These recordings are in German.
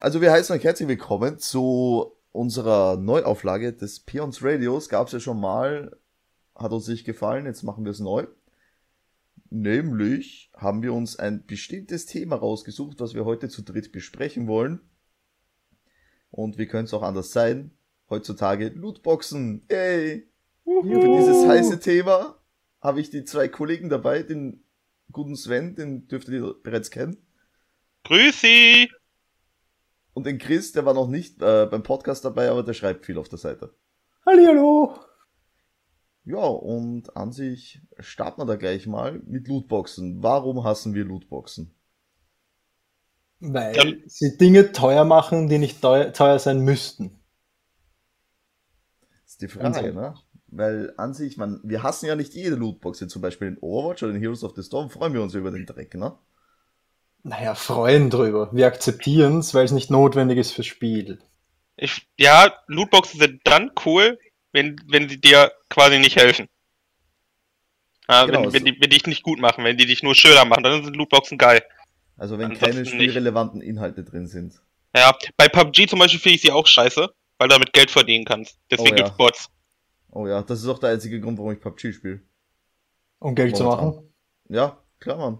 Also wir heißen euch herzlich willkommen zu unserer Neuauflage des Peons Radios. Gab es ja schon mal, hat uns nicht gefallen, jetzt machen wir es neu. Nämlich haben wir uns ein bestimmtes Thema rausgesucht, was wir heute zu dritt besprechen wollen. Und wie könnte es auch anders sein? Heutzutage Lootboxen. Yay! Für dieses heiße Thema habe ich die zwei Kollegen dabei, den guten Sven, den dürftet ihr bereits kennen. Grüß Sie! Und den Chris, der war noch nicht äh, beim Podcast dabei, aber der schreibt viel auf der Seite. Hallihallo! Ja, und an sich starten wir da gleich mal mit Lootboxen. Warum hassen wir Lootboxen? Weil Ja. sie Dinge teuer machen, die nicht teuer, teuer sein müssten. Das ist die Frage, ne? Weil an sich, man, wir hassen ja nicht jede Lootbox. Jetzt zum Beispiel in Overwatch oder in Heroes of the Storm freuen wir uns über den Dreck, ne? Naja, freuen drüber. Wir akzeptieren es, weil es nicht notwendig ist fürs Spiel. Ich, ja, Lootboxen sind dann cool, wenn, wenn sie dir quasi nicht helfen. Ja, Genau, wenn, wenn, so- die, wenn die dich nicht gut machen, wenn die dich nur schöner machen, dann sind Lootboxen geil. Also wenn Ansonsten keine nicht. spielrelevanten Inhalte drin sind. Ja, bei PUBG zum Beispiel finde ich sie auch scheiße, weil du damit Geld verdienen kannst. Deswegen Oh ja. gibt's Bots. Oh ja, das ist auch der einzige Grund, warum ich PUBG spiele. Um Geld zu Momentan. machen. Ja, klar, Mann.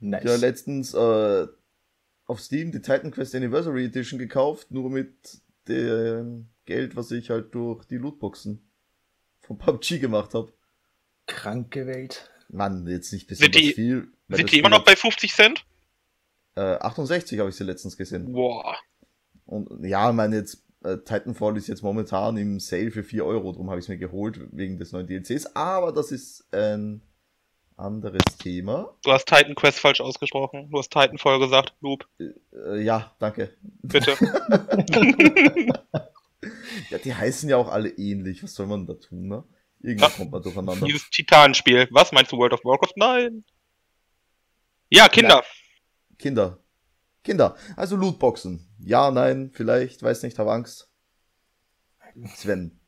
Nice. Ja, letztens äh, auf Steam die Titan Quest Anniversary Edition gekauft, nur mit dem Geld, was ich halt durch die Lootboxen von PUBG gemacht habe. Kranke Welt. Mann, jetzt nicht Sind besonders die- viel. Sind die immer noch bei 50 Cent? Äh, 68 habe ich sie letztens gesehen. Boah. Und ja, ich meine jetzt, äh, Titanfall ist jetzt momentan im Sale für 4 Euro, darum habe ich es mir geholt, wegen des neuen DLCs. Aber das ist ein anderes Thema. Du hast Titan Quest falsch ausgesprochen. Du hast Titanfall gesagt. Loop, Äh, ja, danke. bitte. Ja, die heißen ja auch alle ähnlich. Was soll man da tun, ne? Irgendwann Ja. kommt man durcheinander. Dieses Titanspiel. Was meinst du, World of Warcraft? Nein. Ja, Kinder. Kinder. Kinder. Also Lootboxen. Ja, nein, vielleicht, weiß nicht, habe Angst. Sven.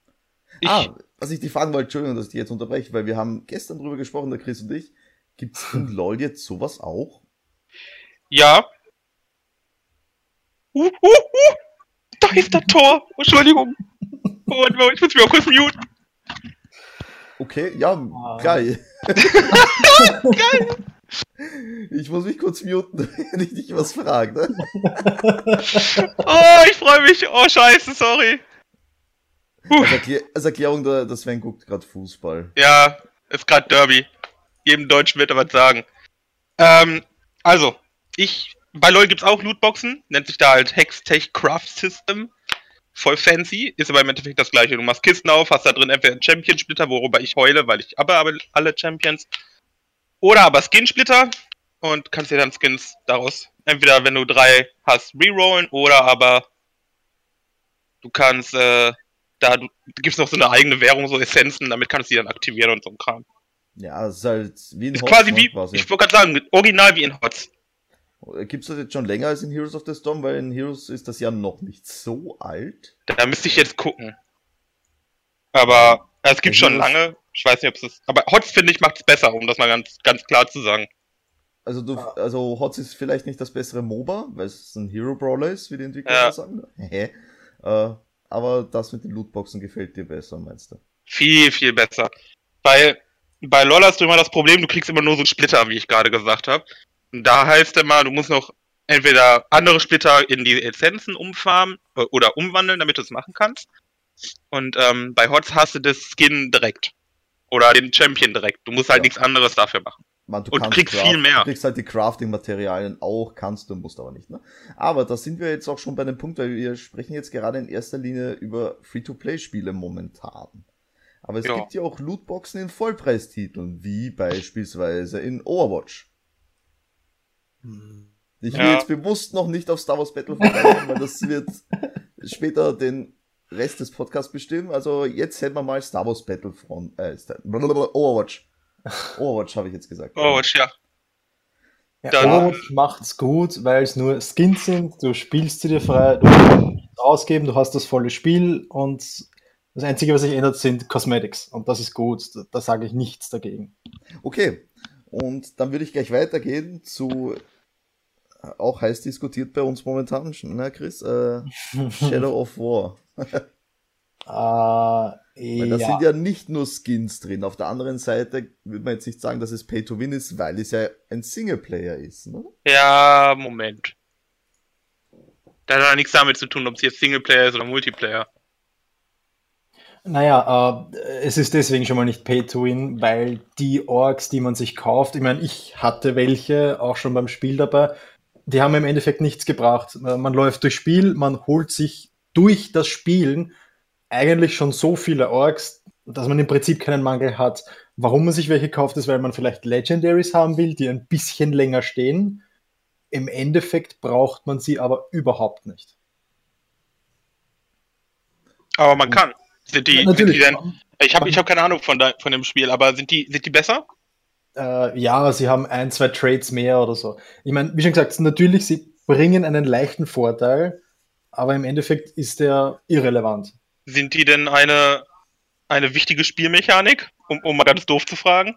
Ich, Ah, was ich dich fragen wollte, Entschuldigung, dass ich dich jetzt unterbreche, weil wir haben gestern drüber gesprochen, der Chris und ich. Gibt's in LOL jetzt sowas auch? Ja. Uh, uh, uh. Da ist das Tor. Entschuldigung. Moment mal, ich muss mich mal kurz muten. Okay, ja, Ah. geil. Ich muss mich kurz muten, wenn ich dich was frage, ne? Oh, ich freue mich. Oh, scheiße, sorry. Als, Erklär als Erklärung, der, der Sven guckt gerade Fußball. Ja, ist gerade Derby. Jedem Deutschen wird er was sagen. Ähm, also, ich, bei LoL gibt's auch Lootboxen, nennt sich da halt Hextech Craft System. Voll fancy, ist aber im Endeffekt das gleiche. Du machst Kisten auf, hast da drin entweder einen Champion-Splitter, worüber ich heule, weil ich aber, aber alle Champions. Oder aber Skin-Splitter und kannst dir dann Skins daraus, entweder wenn du drei hast, rerollen oder aber du kannst, äh, da du gibst noch so eine eigene Währung, so Essenzen, damit kannst du die dann aktivieren und so ein Kram. Ja, es ist halt wie ein Ist Hotz, quasi wie, quasi. ich wollte gerade sagen, original wie in Hots. Gibt's das jetzt schon länger als in Heroes of the Storm? Weil in Heroes ist das ja noch nicht so alt. Da müsste ich jetzt gucken. Aber äh, es gibt Ja, schon lange. Ich weiß nicht, ob es ist. Aber Hots, finde ich, macht es besser, um das mal ganz, ganz klar zu sagen. Also du, also Hotz ist vielleicht nicht das bessere MOBA, weil es ein Hero Brawler ist, wie die Entwickler Ja. sagen. Hä? äh, aber das mit den Lootboxen gefällt dir besser, meinst du? Viel, viel besser. Weil bei LoL hast du immer das Problem, du kriegst immer nur so einen Splitter, wie ich gerade gesagt habe. Da heißt immer, du musst noch entweder andere Splitter in die Essenzen umfarmen äh, oder umwandeln, damit du es machen kannst. Und ähm, bei Hots hast du das Skin direkt. Oder den Champion direkt. Du musst halt Ja. nichts anderes dafür machen. Man, du Und du kriegst viel mehr. Du kriegst halt die Crafting-Materialien auch, kannst du, musst aber nicht. Ne? Aber da sind wir jetzt auch schon bei dem Punkt, weil wir sprechen jetzt gerade in erster Linie über Free-to-Play-Spiele momentan. Aber es Ja. gibt ja auch Lootboxen in Vollpreistiteln, wie beispielsweise in Overwatch. Ich will Ja. jetzt bewusst noch nicht auf Star Wars Battlefront eingehen, weil das wird später den Rest des Podcasts bestimmen. Also jetzt hätten wir mal Star Wars Battlefront, äh, Overwatch. Overwatch habe ich jetzt gesagt. Oh, ja. Ja, Dann- Overwatch macht's gut, weil es nur Skins sind, du spielst sie dir frei, du kannst ausgeben, du hast das volle Spiel und das Einzige, was sich ändert, sind Cosmetics. Und das ist gut, da, da sage ich nichts dagegen. Okay, und dann würde ich gleich weitergehen zu auch heiß diskutiert bei uns momentan, ne, Chris? Äh, Shadow of War. Äh, Weil da ja. sind ja nicht nur Skins drin. Auf der anderen Seite würde man jetzt nicht sagen, dass es Pay to Win ist, weil es ja ein Singleplayer ist. Ne? Ja, Moment. Da hat ja nichts damit zu tun, ob es jetzt Singleplayer ist oder Multiplayer. Naja, äh, es ist deswegen schon mal nicht Pay to Win, weil die Orks, die man sich kauft, ich meine, ich hatte welche auch schon beim Spiel dabei, die haben im Endeffekt nichts gebracht. Man läuft durchs Spiel, man holt sich durch das Spielen eigentlich schon so viele Orks, dass man im Prinzip keinen Mangel hat. Warum man sich welche kauft, ist, weil man vielleicht Legendaries haben will, die ein bisschen länger stehen. Im Endeffekt braucht man sie aber überhaupt nicht. Aber man kann. Sind die, sind die denn, ich habe ich hab keine Ahnung von, de, von dem Spiel, aber sind die, sind die besser? Äh, ja, sie haben ein, zwei Trades mehr oder so. Ich meine, wie schon gesagt, natürlich, sie bringen einen leichten Vorteil, aber im Endeffekt ist der irrelevant. Sind die denn eine, eine wichtige Spielmechanik? Um, um mal ganz doof zu fragen.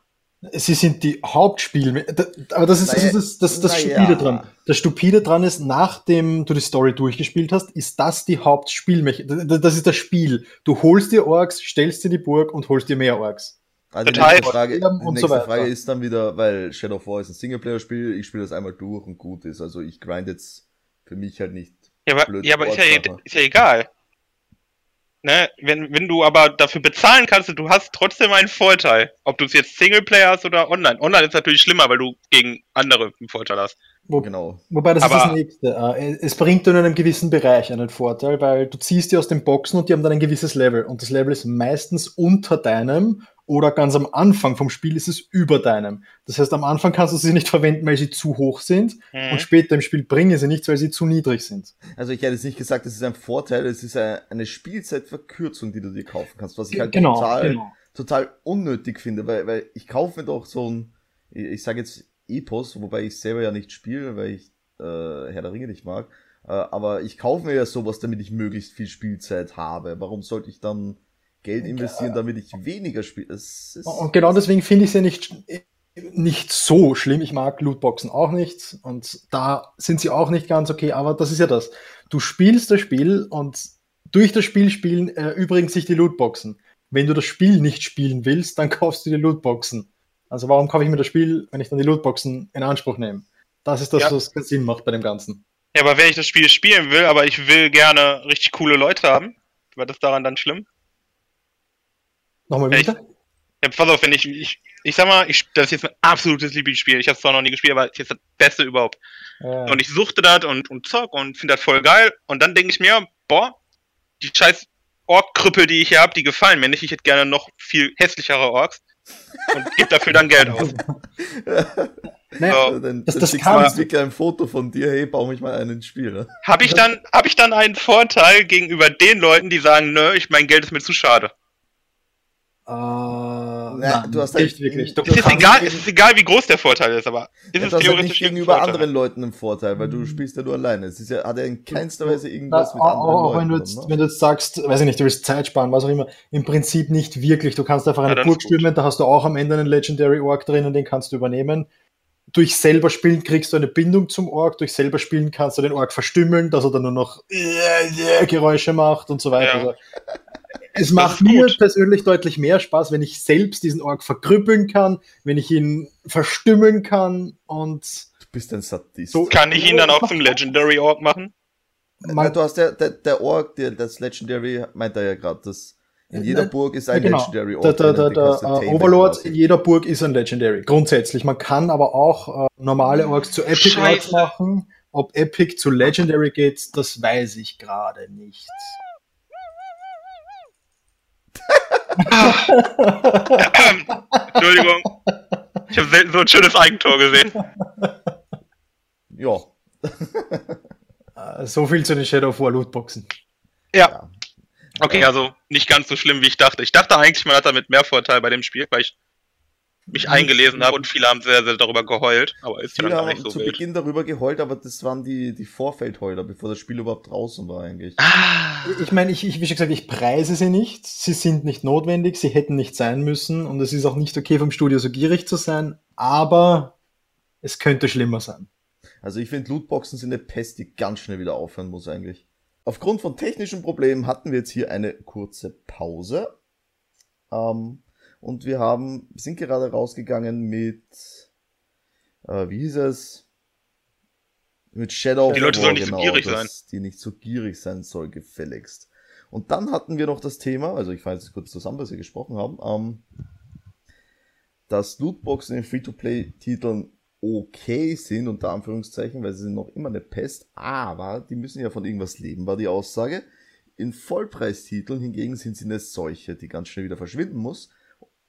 Sie sind die Hauptspiel, aber das ist, das, ist das, das, das Naja. Stupide dran. Das Stupide dran ist, nachdem du die Story durchgespielt hast, ist das die Hauptspielmechanik. Das ist das Spiel. Du holst dir Orks, stellst dir die Burg und holst dir mehr Orks. Also die nächste Frage, die so nächste weiter. Frage ist dann wieder, weil Shadow of War ist ein Singleplayer-Spiel, ich spiele das einmal durch und gut ist. Also ich grind jetzt für mich halt nicht. Ja, aber, Blöd ja, aber ist, ja, Wortsache. ist ja egal. Ne? Wenn, wenn du aber dafür bezahlen kannst, du hast trotzdem einen Vorteil. Ob du es jetzt Singleplayer hast oder online. Online ist natürlich schlimmer, weil du gegen andere einen Vorteil hast. Wo, Genau. Wobei das ist Aber- das nächste. Äh, Es bringt nur in einem gewissen Bereich einen Vorteil, weil du ziehst die aus den Boxen und die haben dann ein gewisses Level. Und das Level ist meistens unter deinem oder ganz am Anfang vom Spiel ist es über deinem. Das heißt, am Anfang kannst du sie nicht verwenden, weil sie zu hoch sind Mhm. und später im Spiel bringen sie nichts, weil sie zu niedrig sind. Also ich hätte jetzt nicht gesagt, es ist ein Vorteil, es ist eine, eine Spielzeitverkürzung, die du dir kaufen kannst, was ich halt genau, total, genau. total unnötig finde, weil, weil ich kaufe mir doch so ein, ich, ich sage jetzt Epos, wobei ich selber ja nicht spiele, weil ich äh, Herr der Ringe nicht mag, äh, aber ich kaufe mir ja sowas, damit ich möglichst viel Spielzeit habe. Warum sollte ich dann Geld investieren, damit ich weniger spiele? Es Und genau deswegen finde ich sie nicht, nicht so schlimm. Ich mag Lootboxen auch nicht und da sind sie auch nicht ganz okay, aber das ist ja das. Du spielst das Spiel und durch das Spiel spielen erübrigen sich die Lootboxen. Wenn du das Spiel nicht spielen willst, dann kaufst du die Lootboxen. Also warum kaufe ich mir das Spiel, wenn ich dann die Lootboxen in Anspruch nehme? Das ist das, Ja. was Sinn macht bei dem Ganzen. Ja, aber wenn ich das Spiel spielen will, aber ich will gerne richtig coole Leute haben, war das daran dann schlimm? Nochmal bitte? Ja, pass auf, wenn ich, ich, ich sag mal, ich, das ist jetzt mein absolutes Lieblingsspiel. Ich habe es zwar noch nie gespielt, aber es ist jetzt das Beste überhaupt. Ja. Und ich suchte das und, und zock und finde das voll geil. Und dann denke ich mir, boah, die scheiß Ork-Krüppel, die ich hier habe, die gefallen mir nicht. Ich hätte gerne noch viel hässlichere Orks. Und gebe dafür dann Geld aus. Naja, So. dann, Das- dann das du Entwickler ein Foto von dir, hey, baue mich mal einen ins Spiel. Ne? Habe ich dann, habe ich dann einen Vorteil gegenüber den Leuten, die sagen, nö, ich mein Geld ist mir zu schade. Äh, nein, du hast halt- nicht wirklich. Du Es ist egal, es ist egal, wie groß der Vorteil ist, aber ist Ja, es du hast halt theoretisch nicht gegenüber Vorteil? anderen Leuten einen Vorteil, weil du spielst ja nur alleine. Es ist ja, hat ja in keinster Weise irgendwas Na, mit auch, anderen auch wenn, du Leuten. jetzt, ne? wenn du jetzt sagst, weiß ich nicht, du willst Zeit sparen, was auch immer, im Prinzip nicht wirklich. Du kannst einfach Ja, eine Burg stürmen, da hast du auch am Ende einen Legendary Orc drin und den kannst du übernehmen. Durch selber spielen kriegst du eine Bindung zum Orc, durch selber spielen kannst du den Orc verstümmeln, dass er dann nur noch Geräusche macht und so weiter. Ja. Also, es macht mir gut. persönlich deutlich mehr Spaß, wenn ich selbst diesen Orc verkrüppeln kann, wenn ich ihn verstümmeln kann und Du bist ein Sadist. So- Kann ich ihn dann auch zum Legendary Orc machen? Man, du hast ja, der, der Ork, der, das Legendary, meint er ja gerade, dass in Äh, jeder nein, Burg ist ein genau. Legendary Ork. Der, der, der, äh, tamen Overlord quasi. in jeder Burg ist ein Legendary. Grundsätzlich. Man kann aber auch äh, normale Orks zu Epic Scheiße. Orks machen. Ob Epic zu Legendary geht, das weiß ich gerade nicht. Entschuldigung. Ich habe selten so ein schönes Eigentor gesehen. Ja, so viel zu den Shadow of War Lootboxen. Ja. Okay, also nicht ganz so schlimm, wie ich dachte. Ich dachte eigentlich, man hat damit mehr Vorteil bei dem Spiel, weil ich mich eingelesen habe und viele haben sehr, sehr darüber geheult. Aber ist ja dann viele gar haben nicht so zu wild. Beginn darüber geheult, aber das waren die, die Vorfeldheuler, bevor das Spiel überhaupt draußen war eigentlich. Ah, Ich meine, ich, ich, wie schon gesagt, ich preise sie nicht. Sie sind nicht notwendig, sie hätten nicht sein müssen und es ist auch nicht okay vom Studio so gierig zu sein, aber es könnte schlimmer sein. Also ich finde, Lootboxen sind eine Pest, die ganz schnell wieder aufhören muss eigentlich. Aufgrund von technischen Problemen hatten wir jetzt hier eine kurze Pause. Ähm, und wir haben, sind gerade rausgegangen mit, äh, wie hieß es? Mit Shadow Die Leute War, sollen nicht so gierig sein. Die nicht so gierig sein soll, gefälligst. Und dann hatten wir noch das Thema, also ich fasse jetzt kurz zusammen, was wir gesprochen haben, ähm, dass Lootboxen in Free-to-Play-Titeln okay sind, unter Anführungszeichen, weil sie sind noch immer eine Pest, aber die müssen ja von irgendwas leben, war die Aussage. In Vollpreistiteln hingegen sind sie eine Seuche, die ganz schnell wieder verschwinden muss.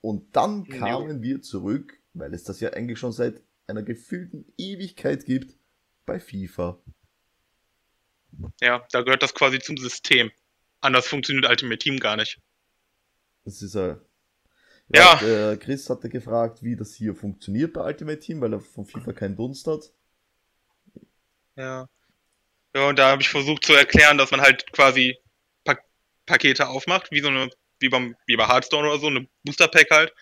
Und dann Ja. kamen wir zurück, weil es das ja eigentlich schon seit einer gefühlten Ewigkeit gibt, bei FIFA. Ja, da gehört das quasi zum System. Anders funktioniert Ultimate Team gar nicht. Das ist ja. Ja. Der Chris hatte gefragt, wie das hier funktioniert bei Ultimate Team, weil er von FIFA keinen Dunst hat. Ja. Ja, und da habe ich versucht zu erklären, dass man halt quasi pa Pakete aufmacht, wie so eine, wie beim, wie bei Hearthstone oder so, eine Booster Pack halt.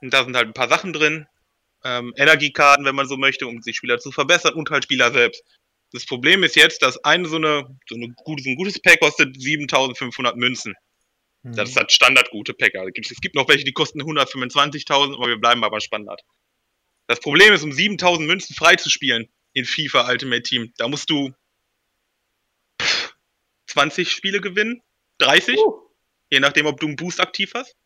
Und da sind halt ein paar Sachen drin. Ähm, Energiekarten, wenn man so möchte, um die Spieler zu verbessern und halt Spieler selbst. Das Problem ist jetzt, dass eine so eine, so eine gute, so ein gutes Pack kostet 7500 Münzen. Das ist Mhm. halt Standard-gute. Es gibt, es gibt noch welche, die kosten 125.000, aber wir bleiben aber Standard. Das Problem ist, um 7.000 Münzen freizuspielen in FIFA Ultimate Team, da musst du pff, 20 Spiele gewinnen, 30, Uh. Je nachdem, ob du einen Boost aktiv hast.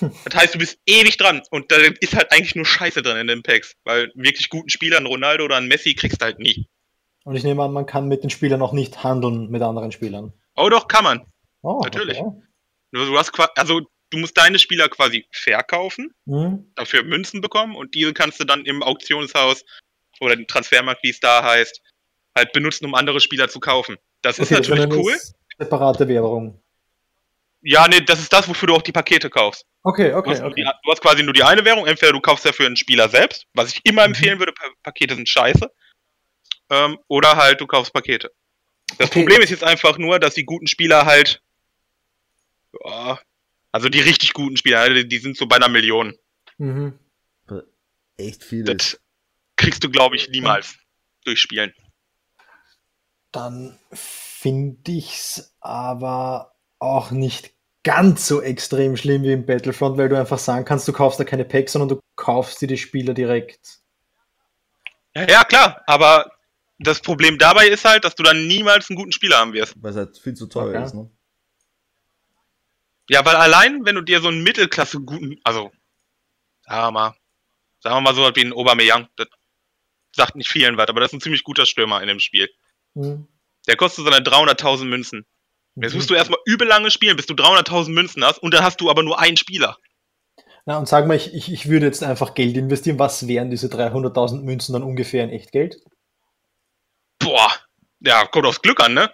Das heißt, du bist ewig dran und da ist halt eigentlich nur Scheiße drin in den Packs, weil wirklich guten Spieler, einen Ronaldo oder einen Messi kriegst du halt nie. Und ich nehme an, man kann mit den Spielern auch nicht handeln mit anderen Spielern. Oh doch, kann man. Oh, Natürlich. Okay. Du hast also du musst deine Spieler quasi verkaufen Mhm. dafür Münzen bekommen und diese kannst du dann im Auktionshaus oder den Transfermarkt, wie es da heißt, halt benutzen, um andere Spieler zu kaufen. Das ist Okay, das natürlich eine cool. Separate Währung. Ja, nee, das ist das, wofür du auch die Pakete kaufst. Okay, Du, okay, hast, nur die, okay. du hast quasi nur die eine Währung, entweder du kaufst dafür einen Spieler selbst, was ich immer Mhm. empfehlen würde, pa Pakete sind scheiße, ähm, oder halt du kaufst Pakete. Das Okay. Problem ist jetzt einfach nur, dass die guten Spieler halt, ja, also die richtig guten Spieler, die, die sind so bei einer Million. Mhm. Echt viel. Das kriegst du, glaube ich, niemals durchspielen. Dann finde ich's aber auch nicht ganz so extrem schlimm wie im Battlefront, weil du einfach sagen kannst, du kaufst da keine Packs, sondern du kaufst dir die Spieler direkt. Ja, klar, aber das Problem dabei ist halt, dass du dann niemals einen guten Spieler haben wirst. Weil es halt viel zu teuer Okay. ist, ne? Ja, weil allein, wenn du dir so einen Mittelklasse guten, also, sagen wir mal, sagen wir mal so was wie ein Aubameyang, das sagt nicht vielen was, aber das ist ein ziemlich guter Stürmer in dem Spiel. Mhm. Der kostet seine 300.000 Münzen. Jetzt Mhm. musst du erstmal übel lange spielen, bis du 300.000 Münzen hast und dann hast du aber nur einen Spieler. Na, und sag mal, ich, ich, ich würde jetzt einfach Geld investieren. Was wären diese 300.000 Münzen dann ungefähr in Echtgeld? Boah, ja, kommt aufs Glück an, ne?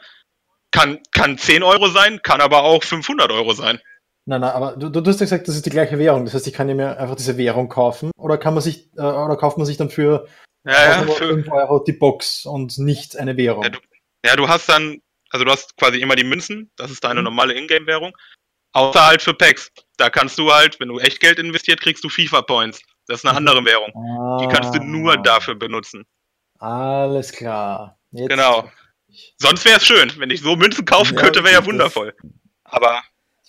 Kann, kann 10 Euro sein, kann aber auch 500 Euro sein. Nein, nein, aber du, du hast ja gesagt, das ist die gleiche Währung. Das heißt, ich kann ja mir einfach diese Währung kaufen oder kann man sich, äh, oder kauft man sich dann für, Ja, ja, für für, 5 Euro die Box und nicht eine Währung. Ja, du- Ja, du hast dann, also du hast quasi immer die Münzen, das ist deine Mhm. normale Ingame-Währung. Außer halt für Packs. Da kannst du halt, wenn du echt Geld investiert, kriegst du FIFA-Points. Das ist eine Mhm. andere Währung. Die kannst du nur Ah, dafür benutzen. Alles klar. Jetzt Genau. Sonst wäre es schön, wenn ich so Münzen kaufen Ja, könnte, wäre ja wundervoll. Aber,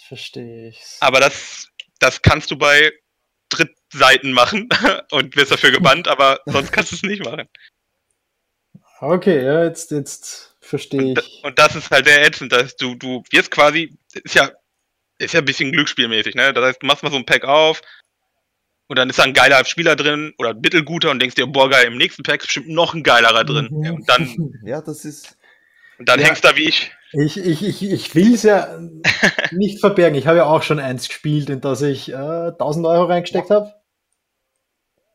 verstehe ich's. aber das, das kannst du bei Drittseiten machen und wirst dafür gebannt, aber sonst kannst du es nicht machen. Okay, ja, jetzt, jetzt verstehe Und, ich. und das ist halt sehr ätzend, dass du, du wirst quasi, ist ja, ist ja ein bisschen glücksspielmäßig, ne? Das heißt, du machst mal so ein Pack auf und dann ist da ein geiler Spieler drin oder ein mittelguter und denkst dir, boah geil, im nächsten Pack ist bestimmt noch ein geilerer drin. Mhm. Ja, und dann, Ja, das ist. und dann Ja. hängst du da wie ich. Ich, ich, ich, ich will es ja nicht verbergen. Ich habe ja auch schon eins gespielt, in das ich äh, 1000 Euro reingesteckt habe.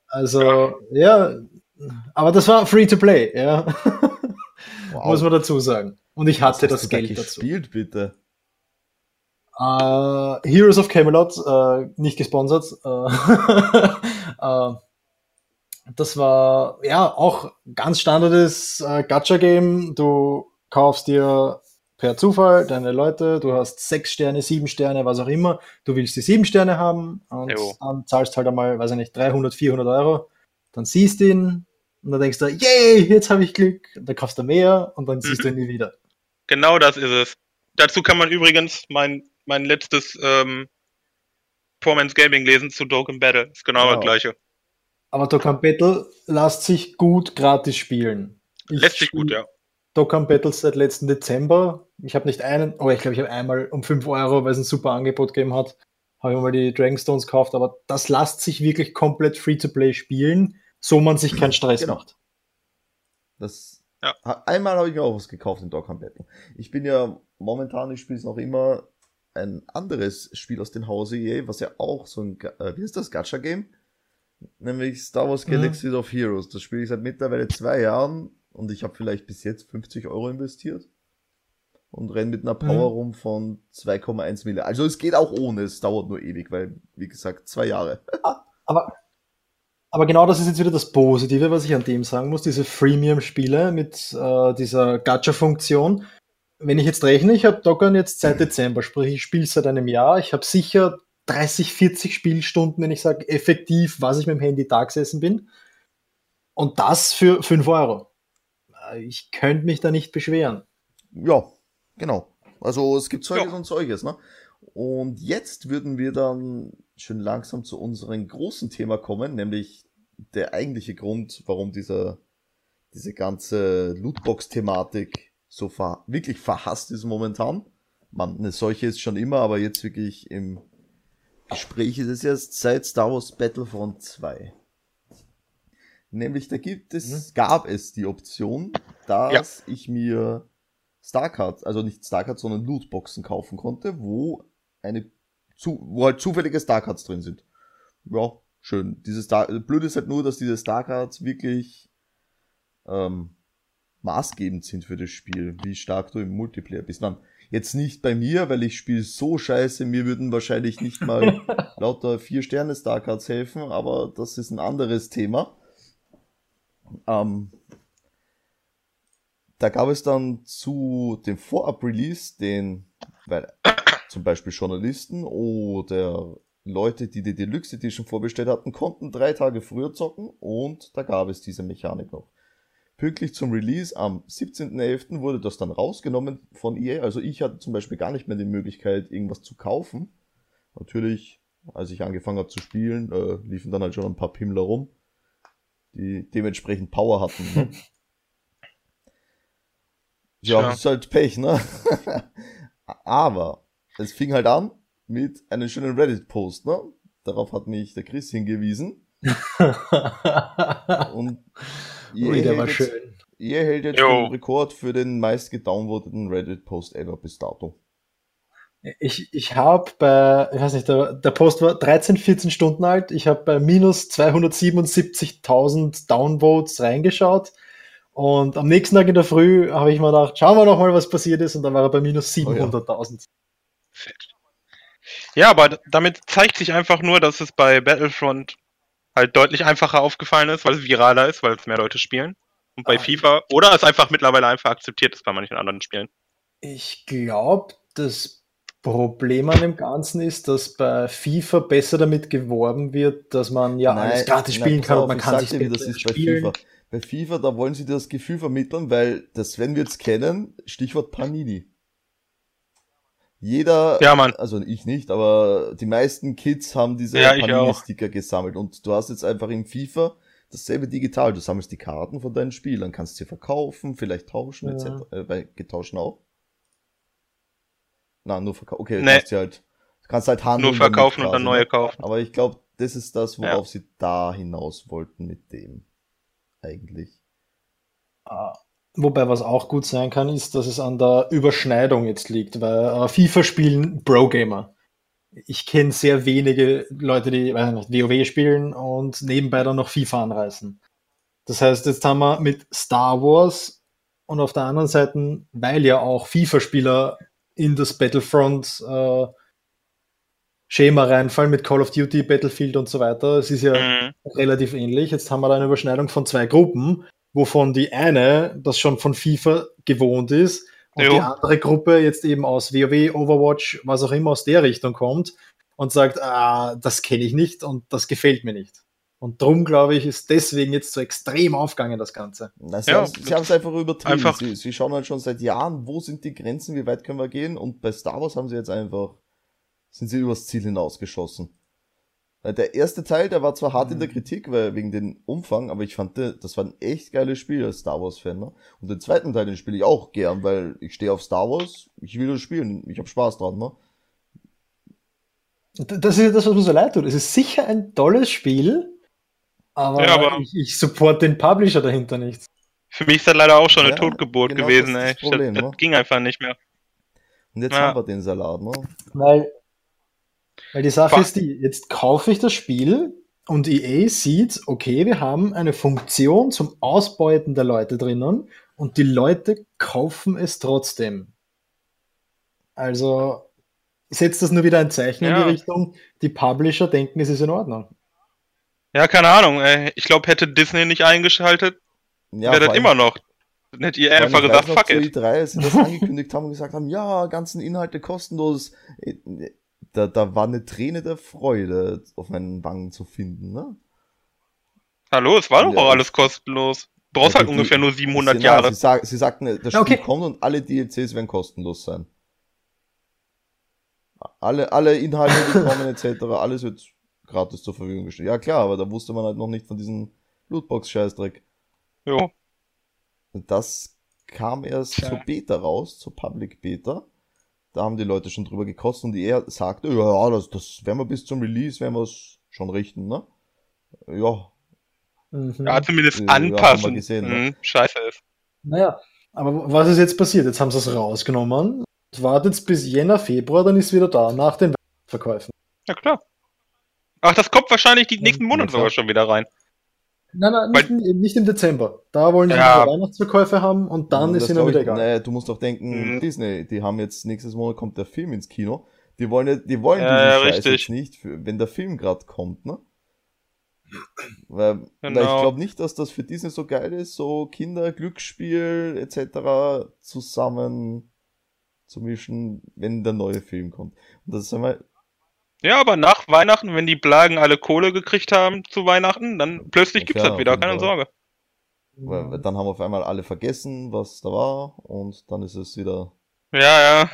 Also, ja, aber das war free to play, ja. Wow. Muss man dazu sagen. Und ich hatte das du da Geld dazu. gespielt, bitte. Äh, Heroes of Camelot, äh, nicht gesponsert. Äh, das war ja auch ganz standardes Gacha-Game. Du kaufst dir per Zufall deine Leute, du hast sechs Sterne, sieben Sterne, was auch immer. Du willst die sieben Sterne haben und Jo. dann zahlst halt einmal, weiß ich nicht, 300, 400 Euro. Dann siehst du ihn, Und dann denkst du, yay, jetzt habe ich Glück. Und dann kaufst du mehr und dann siehst du ihn nie wieder. Genau das ist es. Dazu kann man übrigens mein, mein letztes ähm, Performance Gaming lesen zu Dokkan Battle. Ist genau Genau. das gleiche. Aber Dokkan Battle lässt sich gut gratis spielen. Ich Lässt sich gut, ja. Dokkan Battles seit letzten Dezember. Ich habe nicht einen, oh, ich glaube, ich habe einmal um 5 Euro, weil es ein super Angebot gegeben hat, habe ich mal die Dragonstones gekauft, aber das lässt sich wirklich komplett free-to-play spielen, so man sich keinen Stress Genau. macht. Das Ja. einmal habe ich mir auch was gekauft in Dokkan Battle. Ich bin ja momentan, ich spiele es noch immer ein anderes Spiel aus dem Hause EA, was ja auch so ein, äh, wie ist das, Gacha-Game? Nämlich Star Wars Mhm. Galaxy of Heroes. Das spiele ich seit mittlerweile zwei Jahren und ich habe vielleicht bis jetzt 50 Euro investiert und renne mit einer Power Mhm. rum von 2,1 Milliarden. Also es geht auch ohne, es dauert nur ewig, weil, wie gesagt, zwei Jahre. Aber, aber genau das ist jetzt wieder das Positive, was ich an dem sagen muss, diese Freemium-Spiele mit äh, dieser Gacha-Funktion. Wenn ich jetzt rechne, ich habe Dokkan jetzt seit Dezember, sprich ich spiele seit einem Jahr, ich habe sicher 30, 40 Spielstunden, wenn ich sage effektiv, was ich mit dem Handy da gesessen bin. Und das für 5 Euro. Ich könnte mich da nicht beschweren. Ja, genau. Also es gibt solches Ja. und solches, ne? Und jetzt würden wir dann schon langsam zu unserem großen Thema kommen, nämlich der eigentliche Grund, warum dieser, diese ganze Lootbox-Thematik so ver wirklich verhasst ist momentan. Man, eine solche ist schon immer, aber jetzt wirklich im Gespräch ist es erst seit Star Wars Battlefront 2. Nämlich da gibt es, gab es die Option, dass ich mir Starcards, also nicht Starcards, sondern Lootboxen kaufen konnte, wo eine zu, wo halt zufällige Starcards drin sind. Ja, schön. Diese Star blöd ist halt nur, dass diese Starcards wirklich ähm, maßgebend sind für das Spiel, wie stark du im Multiplayer bist. Dann jetzt nicht bei mir, weil ich spiele so scheiße, mir würden wahrscheinlich nicht mal lauter vier Sterne Starcards helfen, aber das ist ein anderes Thema. Ähm, da gab es dann zu dem Vorab-Release den, weil zum Beispiel Journalisten oder Leute, die die Deluxe Edition vorbestellt hatten, konnten drei Tage früher zocken und da gab es diese Mechanik noch. Pünktlich zum Release am 17.11. wurde das dann rausgenommen von EA. Also ich hatte zum Beispiel gar nicht mehr die Möglichkeit, irgendwas zu kaufen. Natürlich, als ich angefangen habe zu spielen, äh, liefen dann halt schon ein paar Pimmler rum, die dementsprechend Power hatten. Ne? Ja, das ist halt Pech, ne? Aber es fing halt an mit einem schönen Reddit-Post, ne? Darauf hat mich der Chris hingewiesen. Und Ui, der war schön. ihr hält jetzt Jo. den Rekord für den meist gedownloadeten Reddit-Post ever bis dato. Ich, ich habe bei, ich weiß nicht, der, der Post war 13, 14 Stunden alt. Ich habe bei minus 277.000 Downvotes reingeschaut. Und am nächsten Tag in der Früh habe ich mir gedacht, schauen wir noch mal, was passiert ist. Und dann war er bei minus Oh ja. 700.000. Fett. Ja, aber damit zeigt sich einfach nur, dass es bei Battlefront halt deutlich einfacher aufgefallen ist, weil es viraler ist, weil es mehr Leute spielen. Und bei Ah. FIFA, oder es einfach mittlerweile einfach akzeptiert ist bei manchen anderen Spielen. Ich glaube, das Problem an dem Ganzen ist, dass bei FIFA besser damit geworben wird, dass man ja alles gratis spielen pass kann auf, und man kann sich dir, wie das ist bei FIFA. Bei FIFA, da wollen sie dir das Gefühl vermitteln, weil das Sven wird's kennen, Stichwort Panini. Jeder, Ja, Mann. also ich nicht, aber die meisten Kids haben diese Ja. Panini-Sticker gesammelt und du hast jetzt einfach im FIFA dasselbe digital. Du sammelst die Karten von deinen Spielern, kannst sie verkaufen, vielleicht tauschen, Ja. etc. Äh, bei getauschen auch? Na, nur verkaufen. Okay, du Nee. kannst sie halt, du kannst halt handeln. Nur damit verkaufen und dann quasi, neue ne? kaufen. Aber ich glaube, das ist das, worauf Ja. sie da hinaus wollten mit dem. Eigentlich. Ah, Wobei, was auch gut sein kann, ist, dass es an der Überschneidung jetzt liegt, weil äh, FIFA spielen Pro-Gamer. Ich kenne sehr wenige Leute, die weiß nicht, WoW spielen und nebenbei dann noch FIFA anreißen. Das heißt, jetzt haben wir mit Star Wars und auf der anderen Seite, weil ja auch FIFA-Spieler in das Battlefront äh, Schema reinfallen mit Call of Duty, Battlefield und so weiter. Es ist ja Mhm. relativ ähnlich. Jetzt haben wir da eine Überschneidung von zwei Gruppen, wovon die eine das schon von FIFA gewohnt ist und Jo. die andere Gruppe jetzt eben aus WoW, Overwatch, was auch immer aus der Richtung kommt und sagt, ah, das kenne ich nicht und das gefällt mir nicht. Und drum, glaube ich, ist deswegen jetzt so extrem aufgegangen, das Ganze. Na, sie Ja, haben es einfach übertrieben. einfach- Sie, sie schauen halt schon seit Jahren, wo sind die Grenzen, wie weit können wir gehen. Und bei Star Wars haben sie jetzt einfach, sind sie übers Ziel hinausgeschossen. Weil Der erste Teil, der war zwar hart in der Mhm. Kritik, weil wegen dem Umfang, aber ich fand, der- das war ein echt geiles Spiel als Star Wars-Fan. Ne? Und den zweiten Teil, den spiele ich auch gern, weil ich stehe auf Star Wars, ich will das spielen, ich habe Spaß dran. Ne? Das ist ja das, was mir so leid tut. Es ist sicher ein tolles Spiel, aber, Ja, aber- ich, ich support den Publisher dahinter nicht. Für mich ist das leider auch schon eine Ja, Totgeburt genau gewesen, das ist ey. das Problem, das, ne? das ging einfach nicht mehr. Und jetzt Ja. haben wir den Salat. Ne? Weil, weil die Sache Fa- ist die, jetzt kaufe ich das Spiel und EA sieht, okay, wir haben eine Funktion zum Ausbeuten der Leute drinnen und die Leute kaufen es trotzdem. Also setzt das nur wieder ein Zeichen in Ja. die Richtung, die Publisher denken, es ist in Ordnung. Ja, keine Ahnung, ey. Ich glaube, hätte Disney nicht eingeschaltet, Ja, wäre das immer noch. Dann hätte ihr einfach gesagt, fuck it. E3, als sie das angekündigt haben und gesagt haben, ja, ganzen Inhalte kostenlos. Da, da war eine Träne der Freude auf meinen Wangen zu finden, ne? Hallo, es war doch Ja. auch alles kostenlos. Du brauchst Ja, halt die- ungefähr nur 700 sie, Jahre. Sie, sag, sie sagten, das Spiel Okay. kommt und alle DLCs werden kostenlos sein. Alle, alle Inhalte, die kommen, etc., alles wird gratis zur Verfügung gestellt. Ja, klar, aber da wusste man halt noch nicht von diesem Lootbox-Scheißdreck. Jo. Und das kam erst Tja. zur Beta raus, zur Public Beta. Da haben die Leute schon drüber gekostet und er sagte, ja, das, das werden wir bis zum Release, werden wir es schon richten, ne? Ja, Mhm. Ja, zumindest Ja, haben wir anpassen. gesehen, ne? Mhm, scheiße ist. Naja, aber was ist jetzt passiert? Jetzt haben sie es rausgenommen. Wartet bis Jänner, Februar, dann ist es wieder da, nach den Verkäufen. Ja, klar. Ach, das kommt wahrscheinlich die nächsten Ja, Monate sogar schon wieder rein. Nein, nein, Weil- nicht, nicht im Dezember. Da wollen sie Ja. Weihnachtsverkäufe haben und dann Das ist ihnen wieder ich, egal. Naja, du musst doch denken, Mhm. Disney, die haben jetzt nächstes Monat kommt der Film ins Kino. Die wollen, ja- die wollen Ja, diesen ja, Scheiß jetzt nicht, für, wenn der Film gerade kommt, ne? Weil, weil ich Genau. glaube nicht, dass das für Disney so geil ist, so Kinder, Glücksspiel etc. zusammen zu mischen, wenn der neue Film kommt. Und das ist einmal, Ja, aber nach Weihnachten, wenn die Blagen alle Kohle gekriegt haben zu Weihnachten, dann plötzlich gibt's klar, das wieder, keine. Sorge. weil, weil dann haben auf einmal alle vergessen, was da war und dann ist es wieder Ja, ja,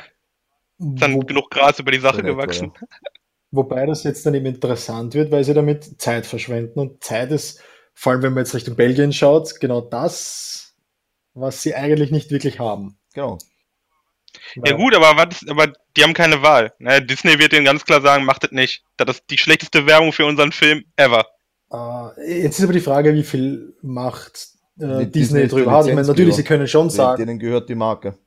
dann Wo, genug Gras über die Sache etwa, gewachsen. ja. wobei das jetzt dann eben interessant wird, weil sie damit Zeit verschwenden und Zeit ist, vor allem wenn man jetzt Richtung Belgien schaut, genau das, was sie eigentlich nicht wirklich haben. Genau. Ja gut, aber was, aber die haben keine Wahl. Ne, Disney wird denen ganz klar sagen, macht das nicht. Das ist die schlechteste Werbung für unseren Film ever. Äh, jetzt ist aber die Frage, wie viel Macht äh, Disney Disney drüber hat. Ich meine, natürlich, sie können schon sagen, Denen gehört die Marke.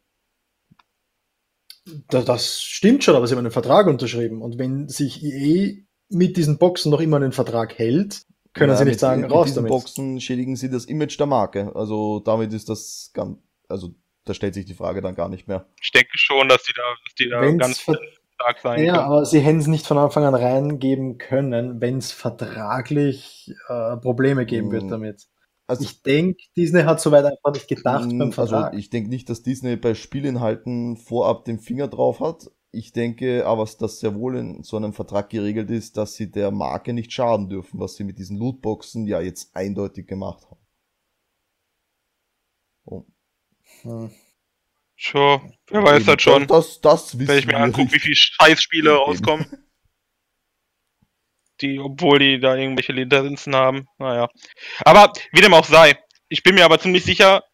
Da, das stimmt schon, aber sie haben einen Vertrag unterschrieben. Und wenn sich EA mit diesen Boxen noch immer einen Vertrag hält, können Ja, sie nicht mit, sagen, mit raus diesen damit. Boxen schädigen sie das Image der Marke. Also damit ist das ganz, also da stellt sich die Frage dann gar nicht mehr. Ich denke schon, dass die da, dass die da Wenn's ganz stark sein Ja, können. aber sie hätten es nicht von Anfang an reingeben können, wenn es vertraglich äh, Probleme geben wird Mm, damit. Also, Ich denke, Disney hat soweit einfach nicht gedacht Mm, beim Vertrag. Also ich denke nicht, dass Disney bei Spielinhalten vorab den Finger drauf hat. Ich denke aber, dass sehr wohl in so einem Vertrag geregelt ist, dass sie der Marke nicht schaden dürfen, was sie mit diesen Lootboxen ja jetzt eindeutig gemacht haben. Oh. Hm. Sure, wer weiß Eben, das schon. Das, das Wenn ich mir angucke, wie viele Scheißspiele Eben. rauskommen. Die, obwohl die da irgendwelche Lizenzen haben. Naja. Aber wie dem auch sei, ich bin mir aber ziemlich sicher,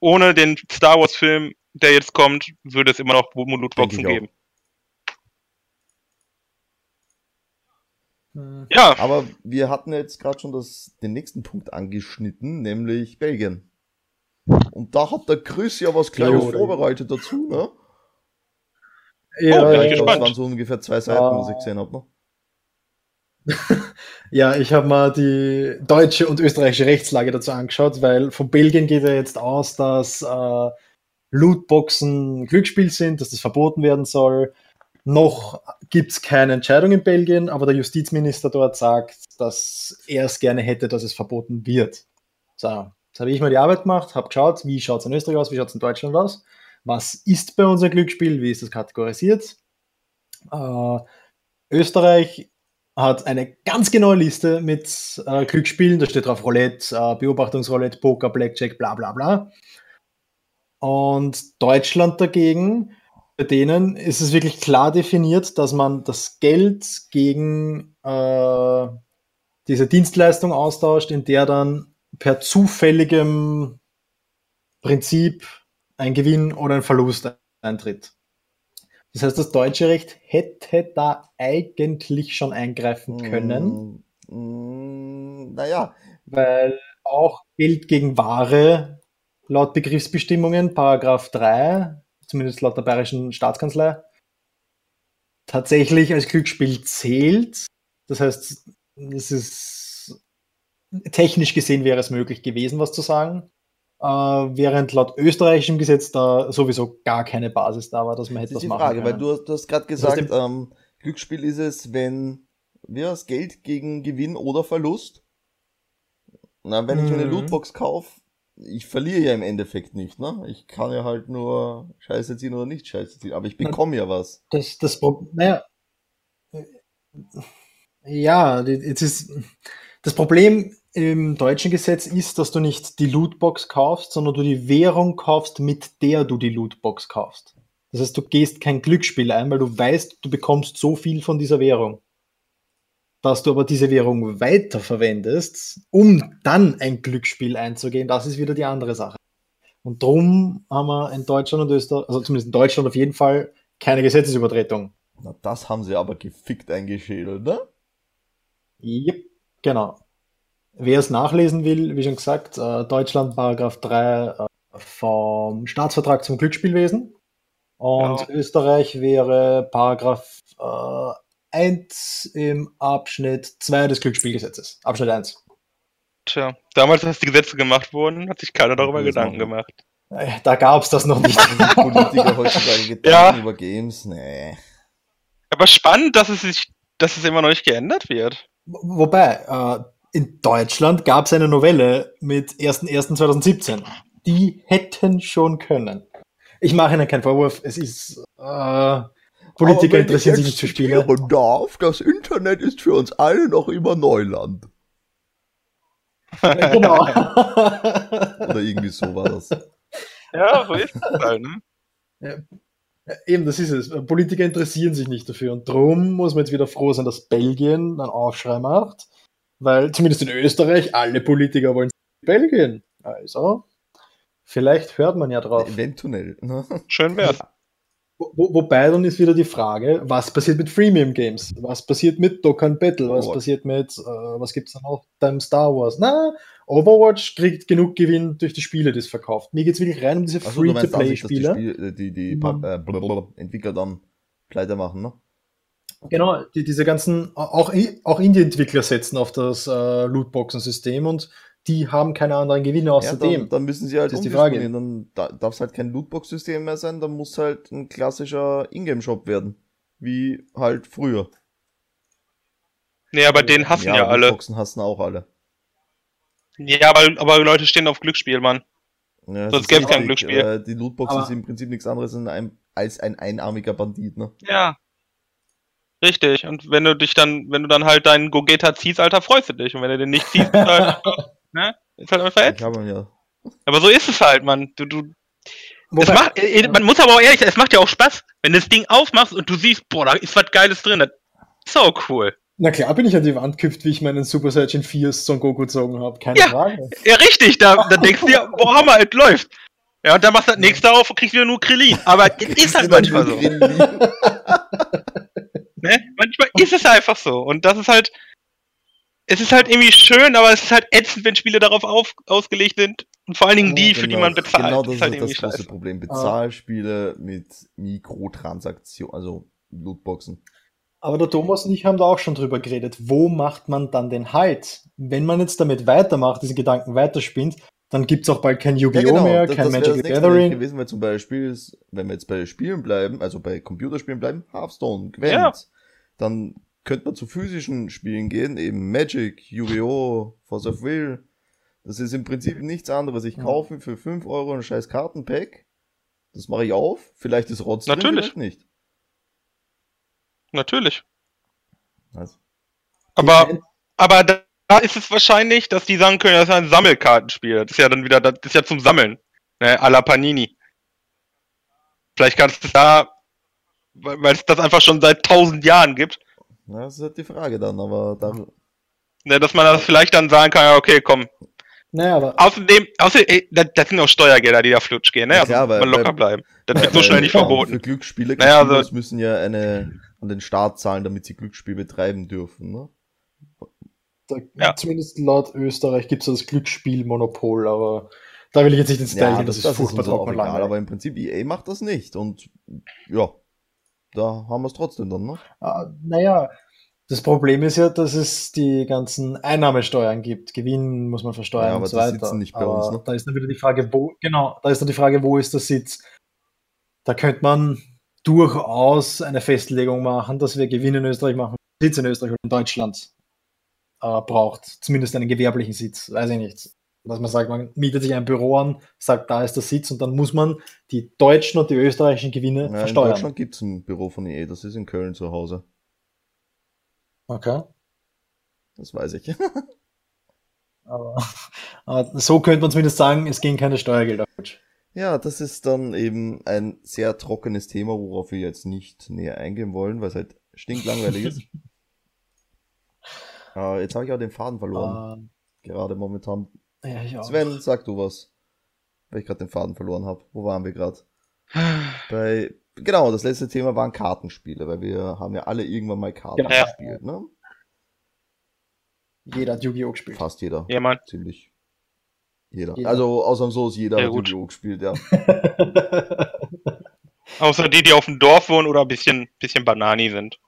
ohne den Star Wars Film, der jetzt kommt, würde es immer noch Lootboxen geben. Hm. Ja, Aber wir hatten jetzt gerade schon das, den nächsten Punkt angeschnitten, nämlich Belgien. Und da hat der Chris ja was Kleines vorbereitet dazu, ne? Ja, Oh, bin ich Das gespannt. waren so ungefähr zwei Seiten, was ich gesehen habe. Ne? Ja, ich habe mal die deutsche und österreichische Rechtslage dazu angeschaut, weil von Belgien geht ja jetzt aus, dass äh, Lootboxen Glücksspiel sind, dass das verboten werden soll. Noch gibt es keine Entscheidung in Belgien, aber der Justizminister dort sagt, dass er es gerne hätte, dass es verboten wird. So, jetzt habe ich mal die Arbeit gemacht, habe geschaut, wie schaut es in Österreich aus, wie schaut es in Deutschland aus, was ist bei uns ein Glücksspiel, wie ist das kategorisiert. Äh, Österreich hat eine ganz genaue Liste mit äh, Glücksspielen. Da steht drauf Roulette, äh, Beobachtungsroulette, Poker, Blackjack, bla bla bla. Und Deutschland dagegen, bei denen ist es wirklich klar definiert, dass man das Geld gegen äh, diese Dienstleistung austauscht, in der dann per zufälligem Prinzip ein Gewinn oder ein Verlust eintritt. Das heißt, das deutsche Recht hätte da eigentlich schon eingreifen können. Mm, mm, naja. Weil auch Geld gegen Ware laut Begriffsbestimmungen, Paragraph 3, zumindest laut der Bayerischen Staatskanzlei, tatsächlich als Glücksspiel zählt. Das heißt, es ist technisch gesehen wäre es möglich gewesen, was zu sagen. Äh, während laut österreichischem Gesetz da sowieso gar keine Basis da war, dass man hätte das was machen Frage, können. Weil du, du hast gerade gesagt, ähm, Glücksspiel ist es, wenn wir das Geld gegen Gewinn oder Verlust. Na, wenn ich mir eine Mhm. Lootbox kaufe, ich verliere ja im Endeffekt nicht, ne? Ich kann ja halt nur Scheiße ziehen oder nicht Scheiße ziehen, aber ich bekomme ja was. Das, das, Pro- naja, ja, die- jetzt ist, das Problem im deutschen Gesetz ist, dass du nicht die Lootbox kaufst, sondern du die Währung kaufst, mit der du die Lootbox kaufst. Das heißt, du gehst kein Glücksspiel ein, weil du weißt, du bekommst so viel von dieser Währung. Dass du aber diese Währung weiterverwendest, um dann ein Glücksspiel einzugehen, das ist wieder die andere Sache. Und drum haben wir in Deutschland und Österreich, also zumindest in Deutschland auf jeden Fall, keine Gesetzesübertretung. Na, das haben sie aber gefickt eingeschädelt, ne? Yep, genau. Wer es nachlesen will, wie schon gesagt, äh, Deutschland Paragraph 3 äh, vom Staatsvertrag zum Glücksspielwesen. Und Ja. Österreich wäre Paragraph äh, 1 im Abschnitt 2 des Glücksspielgesetzes. Abschnitt 1. Tja, damals, als die Gesetze gemacht wurden, hat sich keiner darüber Das Gedanken gemacht. Äh, Da gab es das noch nicht. Politiker heutzutage Gedanken Ja. über Games, nee. Aber spannend, dass es sich, dass es immer noch nicht geändert wird. Wobei, äh, in Deutschland gab es eine Novelle mit 1.1.2017. Die hätten schon können. Ich mache Ihnen keinen Vorwurf, es ist. Äh, Politiker interessieren sich nicht für Spiele. darf, das Internet ist für uns alle noch immer Neuland. genau. Oder irgendwie so war das. Ja, so ist es halt, ne? Eben, das ist es. Politiker interessieren sich nicht dafür. Und darum muss man jetzt wieder froh sein, dass Belgien einen Aufschrei macht. Weil zumindest in Österreich alle Politiker wollen Belgien. Also, vielleicht hört man ja drauf. Eventuell. Ne? Schön wär's. Wo, wo- wobei dann ist wieder die Frage, was passiert mit Freemium Games? Was passiert mit Dokkan Battle? Was Oh. passiert mit, äh, was gibt's dann noch? Beim Star Wars? Na, Overwatch kriegt genug Gewinn durch die Spiele, die es verkauft. Mir geht's wirklich rein um diese also, die, Free-to-Play-Spiele. Spiel, äh, die, die Mhm. Äh, Entwickler dann pleite machen, ne? Genau, die, diese ganzen, auch, auch Indie-Entwickler setzen auf das äh, Lootboxen-System und die haben keine anderen Gewinne Ja, außerdem. dann, dann müssen sie halt Das ist die Frage. Dann da, darf es halt kein Lootbox-System mehr sein, dann muss halt ein klassischer Ingame-Shop werden. Wie halt früher. Nee, aber den hassen ja, alle. Lootboxen hassen auch alle. Ja, aber, aber Leute stehen auf Glücksspiel, Mann. Ja, Sonst das gäb's ist kein Glücksspiel. äh, Die Lootbox Aber- ist im Prinzip nichts anderes als ein, als ein einarmiger Bandit, ne? Ja. Richtig. Und wenn du dich dann, wenn du dann halt deinen Gogeta ziehst, Alter, freust du dich. Und wenn du den nicht ziehst, ist halt, ne? Ist halt einfach ätzend. habe ihn ja. Aber so ist es halt, Mann. Du, du, es Wobei- macht, äh, man muss aber auch ehrlich sein, es macht ja auch Spaß, wenn du das Ding aufmachst und du siehst, boah, da ist was Geiles drin. Das ist so cool. Na klar bin ich an die Wand geküpft, wie ich meinen Super Saiyan 4 Son Goku gezogen habe. Keine Ja. Frage. Ja, richtig, da, da denkst du dir, boah, Hammer, es läuft. Ja, und dann machst du das nächste auf und kriegst wieder nur Krillin. Aber es ist halt manchmal so. Ist es einfach so. Und das ist halt. Es ist halt irgendwie schön, aber es ist halt ätzend, wenn Spiele darauf auf, ausgelegt sind. Und vor allen Dingen die, für die man bezahlt. Genau, das ist halt das große scheiße. Problem. Bezahlspiele mit Mikrotransaktionen, also Lootboxen. Aber der Thomas und ich haben da auch schon drüber geredet. Wo macht man dann den Halt? Wenn man jetzt damit weitermacht, diese Gedanken weiterspinnt, dann gibt's auch bald kein Yu-Gi-Oh! mehr, das- kein das wäre Magic das the Gathering. gewesen, weil zum Beispiel, ist, wenn wir jetzt bei Spielen bleiben, also bei Computerspielen bleiben, Hearthstone, Gwent, Ja. Dann könnte man zu physischen Spielen gehen, eben Magic, Yu-Gi-Oh!, Force of Will. Das ist im Prinzip nichts anderes. Ich Ja. kaufe für 5 Euro ein scheiß Kartenpack, das mache ich auf, vielleicht ist Rotz drin, Natürlich. vielleicht nicht. Natürlich. Also, Aber, aber da, ist es wahrscheinlich, dass die sagen können, das ist ein Sammelkartenspiel. Das ist ja dann wieder, das ist ja zum Sammeln. Ne, à la Panini. Vielleicht kannst du da, weil weil es das einfach schon seit tausend Jahren gibt, Ja, das ist halt die Frage dann, aber da, ne, dass man das vielleicht dann sagen kann, ja, okay, komm. Naja, aber Außerdem, außerdem ey, das, das sind auch Steuergelder, die da flutsch gehen, ne? Ja, Also klar, weil- man locker weil- bleiben. Das wird so schnell nicht ja, verboten. Für Glücksspiele Naja, also- müssen ja eine an den Staat zahlen, damit sie Glücksspiel betreiben dürfen. Ne? da, Ja. zumindest laut Österreich gibt es das Glücksspielmonopol, aber da will ich jetzt nicht ins Detail gehen, das, ist furchtbar auch trocken egal, aber im Prinzip EA macht das nicht und ja, da haben wir es trotzdem dann, ne? Ah, naja, das Problem ist ja, dass es die ganzen Einnahmesteuern gibt. Gewinn muss man versteuern Ja, aber und so weiter. sitzen nicht bei aber uns, ne? Da ist dann wieder die Frage, wo, genau, da ist dann die Frage, wo ist der Sitz? Da könnte man durchaus eine Festlegung machen, dass wir Gewinn in Österreich machen, Sitz in Österreich und in Deutschland äh, braucht. Zumindest einen gewerblichen Sitz, weiß ich nicht. Dass man sagt, man mietet sich ein Büro an, sagt, da ist der Sitz und dann muss man die deutschen und die österreichischen Gewinne Ja, in versteuern. Deutschland gibt es ein Büro von EA, das ist in Köln zu Hause. Okay. Das weiß ich. Aber, aber so könnte man zumindest sagen, es gehen keine Steuergelder. Ja, das ist dann eben ein sehr trockenes Thema, worauf wir jetzt nicht näher eingehen wollen, weil es halt stinklangweilig ist. Äh, jetzt habe ich auch den Faden verloren, gerade momentan. Ja, ich auch. Sven, sag du was. Weil ich gerade den Faden verloren habe. Wo waren wir gerade? Bei, genau, das letzte Thema waren Kartenspiele, weil wir haben ja alle irgendwann mal Karten Genau. Ja. gespielt, ne? Jeder hat Yu-Gi-Oh! gespielt. Fast jeder. Jemand. Ziemlich. Jeder. Jeder. Also ausnahmslos jeder Ja, hat. Yu-Gi-Oh! gespielt, ja. Außer die, die auf dem Dorf wohnen oder ein bisschen, bisschen Banani sind.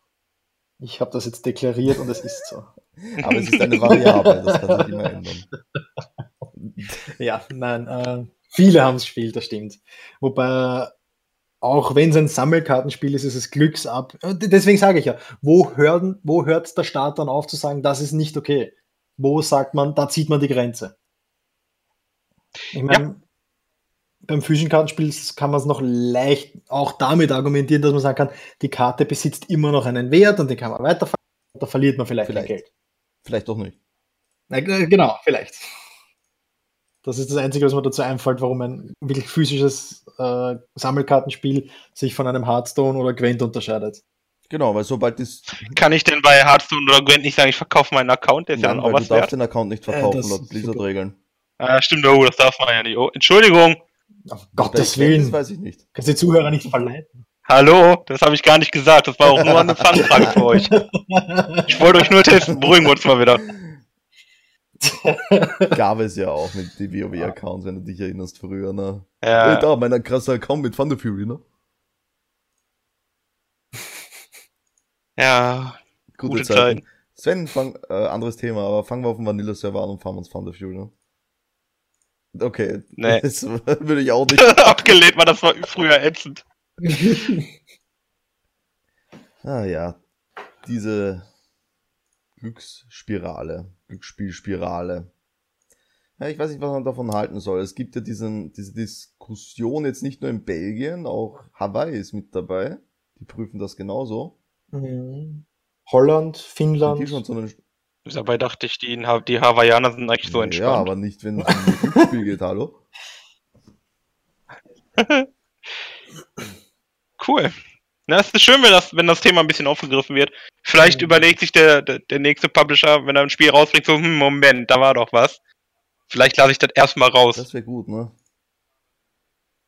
ich habe das jetzt deklariert und es ist so. Aber es ist eine Variable, das kann sich immer ändern. Ja, nein, äh, viele haben es gespielt, das stimmt. Wobei, auch wenn es ein Sammelkartenspiel ist, ist es Glücksab. Und Deswegen sage ich ja, wo, hören, wo hört der Staat dann auf zu sagen, das ist nicht okay? Wo sagt man, da zieht man die Grenze? Ich meine, beim physischen Kartenspiel kann man es noch leicht auch damit argumentieren, dass man sagen kann, die Karte besitzt immer noch einen Wert und den kann man weiterverkaufen, da verliert man vielleicht, Vielleicht. Geld. Vielleicht doch nicht. Na, genau, vielleicht. Das ist das Einzige, was mir dazu einfällt, warum ein wirklich physisches äh, Sammelkartenspiel sich von einem Hearthstone oder Gwent unterscheidet. Genau, weil sobald das. Kann ich denn bei Hearthstone oder Gwent nicht sagen, ich verkaufe meinen Account, der ist ja Nein, dann auch weil du was darfst wert? den Account nicht verkaufen Äh, das laut Blizzard-Regeln. Ah, stimmt, oh, das darf man ja nicht. Oh, Entschuldigung. Auf Gottes Willen. Das weiß ich nicht. Kannst die Zuhörer nicht verleiten. Hallo, das habe ich gar nicht gesagt. Das war auch nur eine Fanfrage für euch. Ich wollte euch nur testen. Beruhigen wir uns mal wieder. Gab es ja auch mit den WoW-Accounts, wenn du dich erinnerst früher, ne? Ja, da, mein krasser Account mit Thunder Fury, ne? ja. Gute, Gute Zeiten. Zeiten. Sven, fang, äh, anderes Thema, aber fangen wir auf dem Vanilla-Server an und fahren uns Thunder Fury, ne? Okay. Nee. Das würde ich auch nicht. Abgelehnt war das war früher ätzend. Ah ja, diese Glücksspirale, Glücksspielspirale. Ja, ich weiß nicht, was man davon halten soll. Es gibt ja diesen, diese Diskussion jetzt nicht nur in Belgien, auch Hawaii ist mit dabei. Die prüfen das genauso. Mhm. Holland, Finnland. die schon so eine, Dabei dachte ich, die, die Hawaiianer sind eigentlich so ja, entspannt. aber nicht, wenn es um ein Glücksspiel geht, hallo? Cool. Na, es ist schön, wenn das, wenn das Thema ein bisschen aufgegriffen wird. Vielleicht Mhm. überlegt sich der, der, der nächste Publisher, wenn er ein Spiel rausbringt, so, hm, Moment, da war doch was. Vielleicht lasse ich das erstmal raus. Das wäre gut, ne?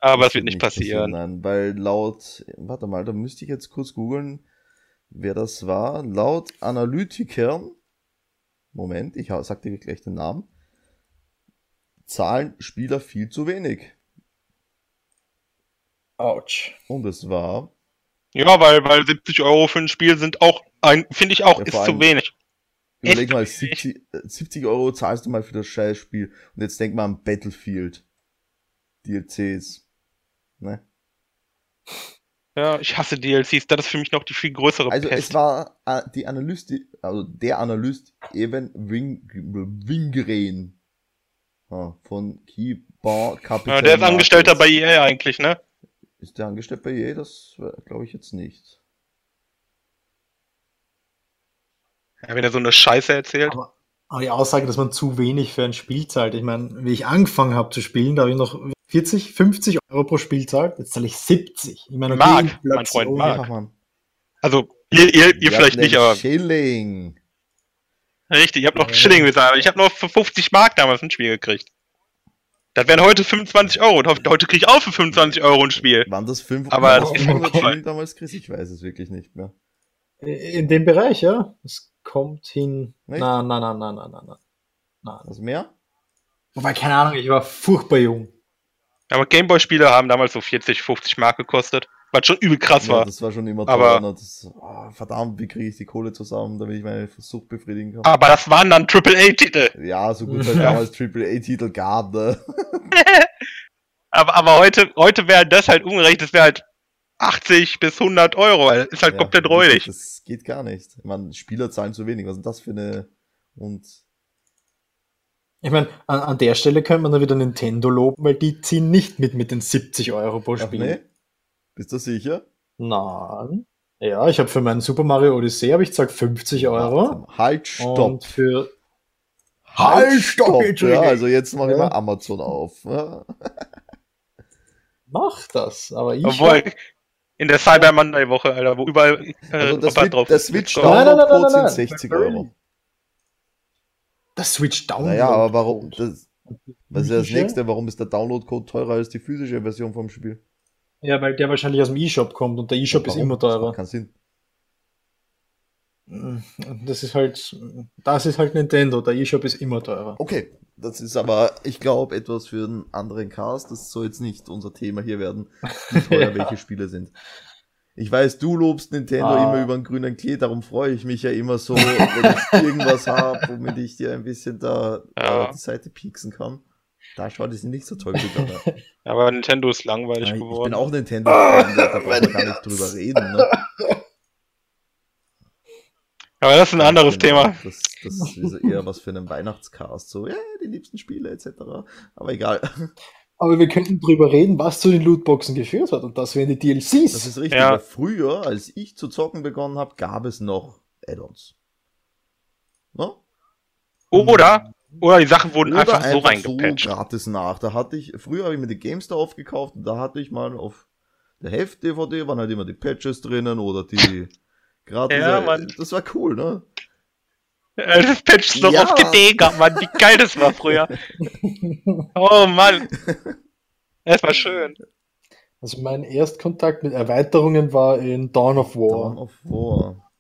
aber Das es wird nicht passieren. Nein, weil laut, warte mal, da müsste ich jetzt kurz googeln, wer das war. Laut Analytikern, Moment, ich sag dir gleich den Namen, zahlen Spieler viel zu wenig. Autsch. Und es war, Ja, weil, weil 70 Euro für ein Spiel sind auch, ein, finde ich auch, Ja, ist zu wenig. überleg mal, 70, äh, 70 Euro zahlst du mal für das Scheißspiel. Und jetzt denk mal an Battlefield. DLCs. Ne? Ja, ich hasse DLCs, das ist für mich noch die viel größere Also Pest. es war äh, die Analyst, also der Analyst Evan Wing, Wingren ah, von Keybar Capital. ja, der ist Angestellter bei. EA eigentlich, ne? Ist der angestellt bei EA? Das glaube ich jetzt nicht. Ja, wenn er so eine Scheiße erzählt. Aber, aber die Aussage, dass man zu wenig für ein Spiel zahlt, ich meine, wie ich angefangen habe zu spielen, da habe ich noch 40, 50 Euro pro Spiel zahlt, jetzt zahle ich 70. Ich meine, Mark, Inflation- mein Freund Mark. Mann. Also, ihr, ihr, ihr vielleicht nicht, aber Schilling. richtig, ich habe noch Ja. Schilling bezahlt, aber ich habe noch für 50 Mark damals ein Spiel gekriegt. Das wären heute 25 Euro und heute kriege ich auch für 25 Euro ein Spiel. Waren das 500 Aber das ist 500 voll. Schilling damals, Chris? Ich weiß es wirklich nicht mehr. In dem Bereich, ja. Es kommt hin. Nicht? Nein, nein, nein, nein, nein, nein, nein. nein. Also mehr? Wobei, keine Ahnung, ich war furchtbar jung. Aber Gameboy-Spiele haben damals so 40, 50 Mark gekostet, was schon übel krass Ja, war. das war schon immer Aber- teuer. ne? Das, oh, verdammt, wie kriege ich die Kohle zusammen, damit ich meine Sucht befriedigen kann? Aber das waren dann AAA-Titel. Ja, so gut es halt damals AAA-Titel gab, ne? Aber, aber heute, heute wäre das halt umgerechnet, das wäre halt 80 bis 100 Euro. weil Ist halt Ja, komplett räudig. Das geht gar nicht. Ich meine, Spieler zahlen zu wenig. Was ist denn das für eine. Und. Ich meine, an, an der Stelle könnte man dann wieder Nintendo loben, weil die ziehen nicht mit mit den 70 Euro pro Ach, Spiel. nee? Bist du sicher? Nein. Ja, ich habe für meinen Super Mario Odyssey habe ich gesagt 50 Euro. Halt, stopp. Und für Halt, stopp. Ja, Entschuldige. also jetzt mache ich Ja. mal Amazon auf. Ja. mach das, aber ich Obwohl, in der Cyber Monday Woche, Alter, wo überall äh, Also das, Switch- drauf der. Switch So. Nein, nein, nein, nein, Download-Code nein, sind nein. 60 Euro. das Switch Download. Naja, aber warum? Das, was ist ja das nächste? Warum ist der Download-Code teurer als die physische Version vom Spiel? Ja, weil der wahrscheinlich aus dem E-Shop kommt und der E-Shop ist immer Das teurer. macht keinen Sinn. Das ist halt, das ist halt Nintendo, der E-Shop ist immer teurer. Okay, das ist aber, ich glaube, etwas für einen anderen Cast. Das soll jetzt nicht unser Thema hier werden, wie teuer Ja. welche Spiele sind. Ich weiß, du lobst Nintendo Ah. immer über einen grünen Klee, darum freue ich mich ja immer so, wenn ich irgendwas habe, womit ich dir ein bisschen da Ja. auf die Seite pieksen kann. Da schaut es nicht so toll aus. Aber Nintendo ist langweilig Ja, ich geworden. bin auch Nintendo, da da brauchen wir gar nicht drüber reden. Ne? aber das ist ein anderes Genau, Thema. Das, das ist eher was für einen Weihnachtscast, so, ja, die liebsten Spiele etc. Aber egal. Aber wir könnten drüber reden, was zu den Lootboxen geführt hat und das wären die DLCs. Das ist richtig, Ja. früher, als ich zu zocken begonnen habe, gab es noch Add-ons. Ne? Oder, oder die Sachen wurden Oder einfach, so reingepatcht. gratis nach. Da hatte ich, früher habe ich mir die GameStar aufgekauft und da hatte ich mal auf der Heft-DVD waren halt immer die Patches drinnen oder die gratis. Ja, Mann. Das war cool, ne? Äh, Das Patch ist noch Ja. auf CD gab, Mann, wie geil das war früher. Oh Mann. Das war schön. Also mein Erstkontakt mit Erweiterungen war in Dawn of War. Dawn of War.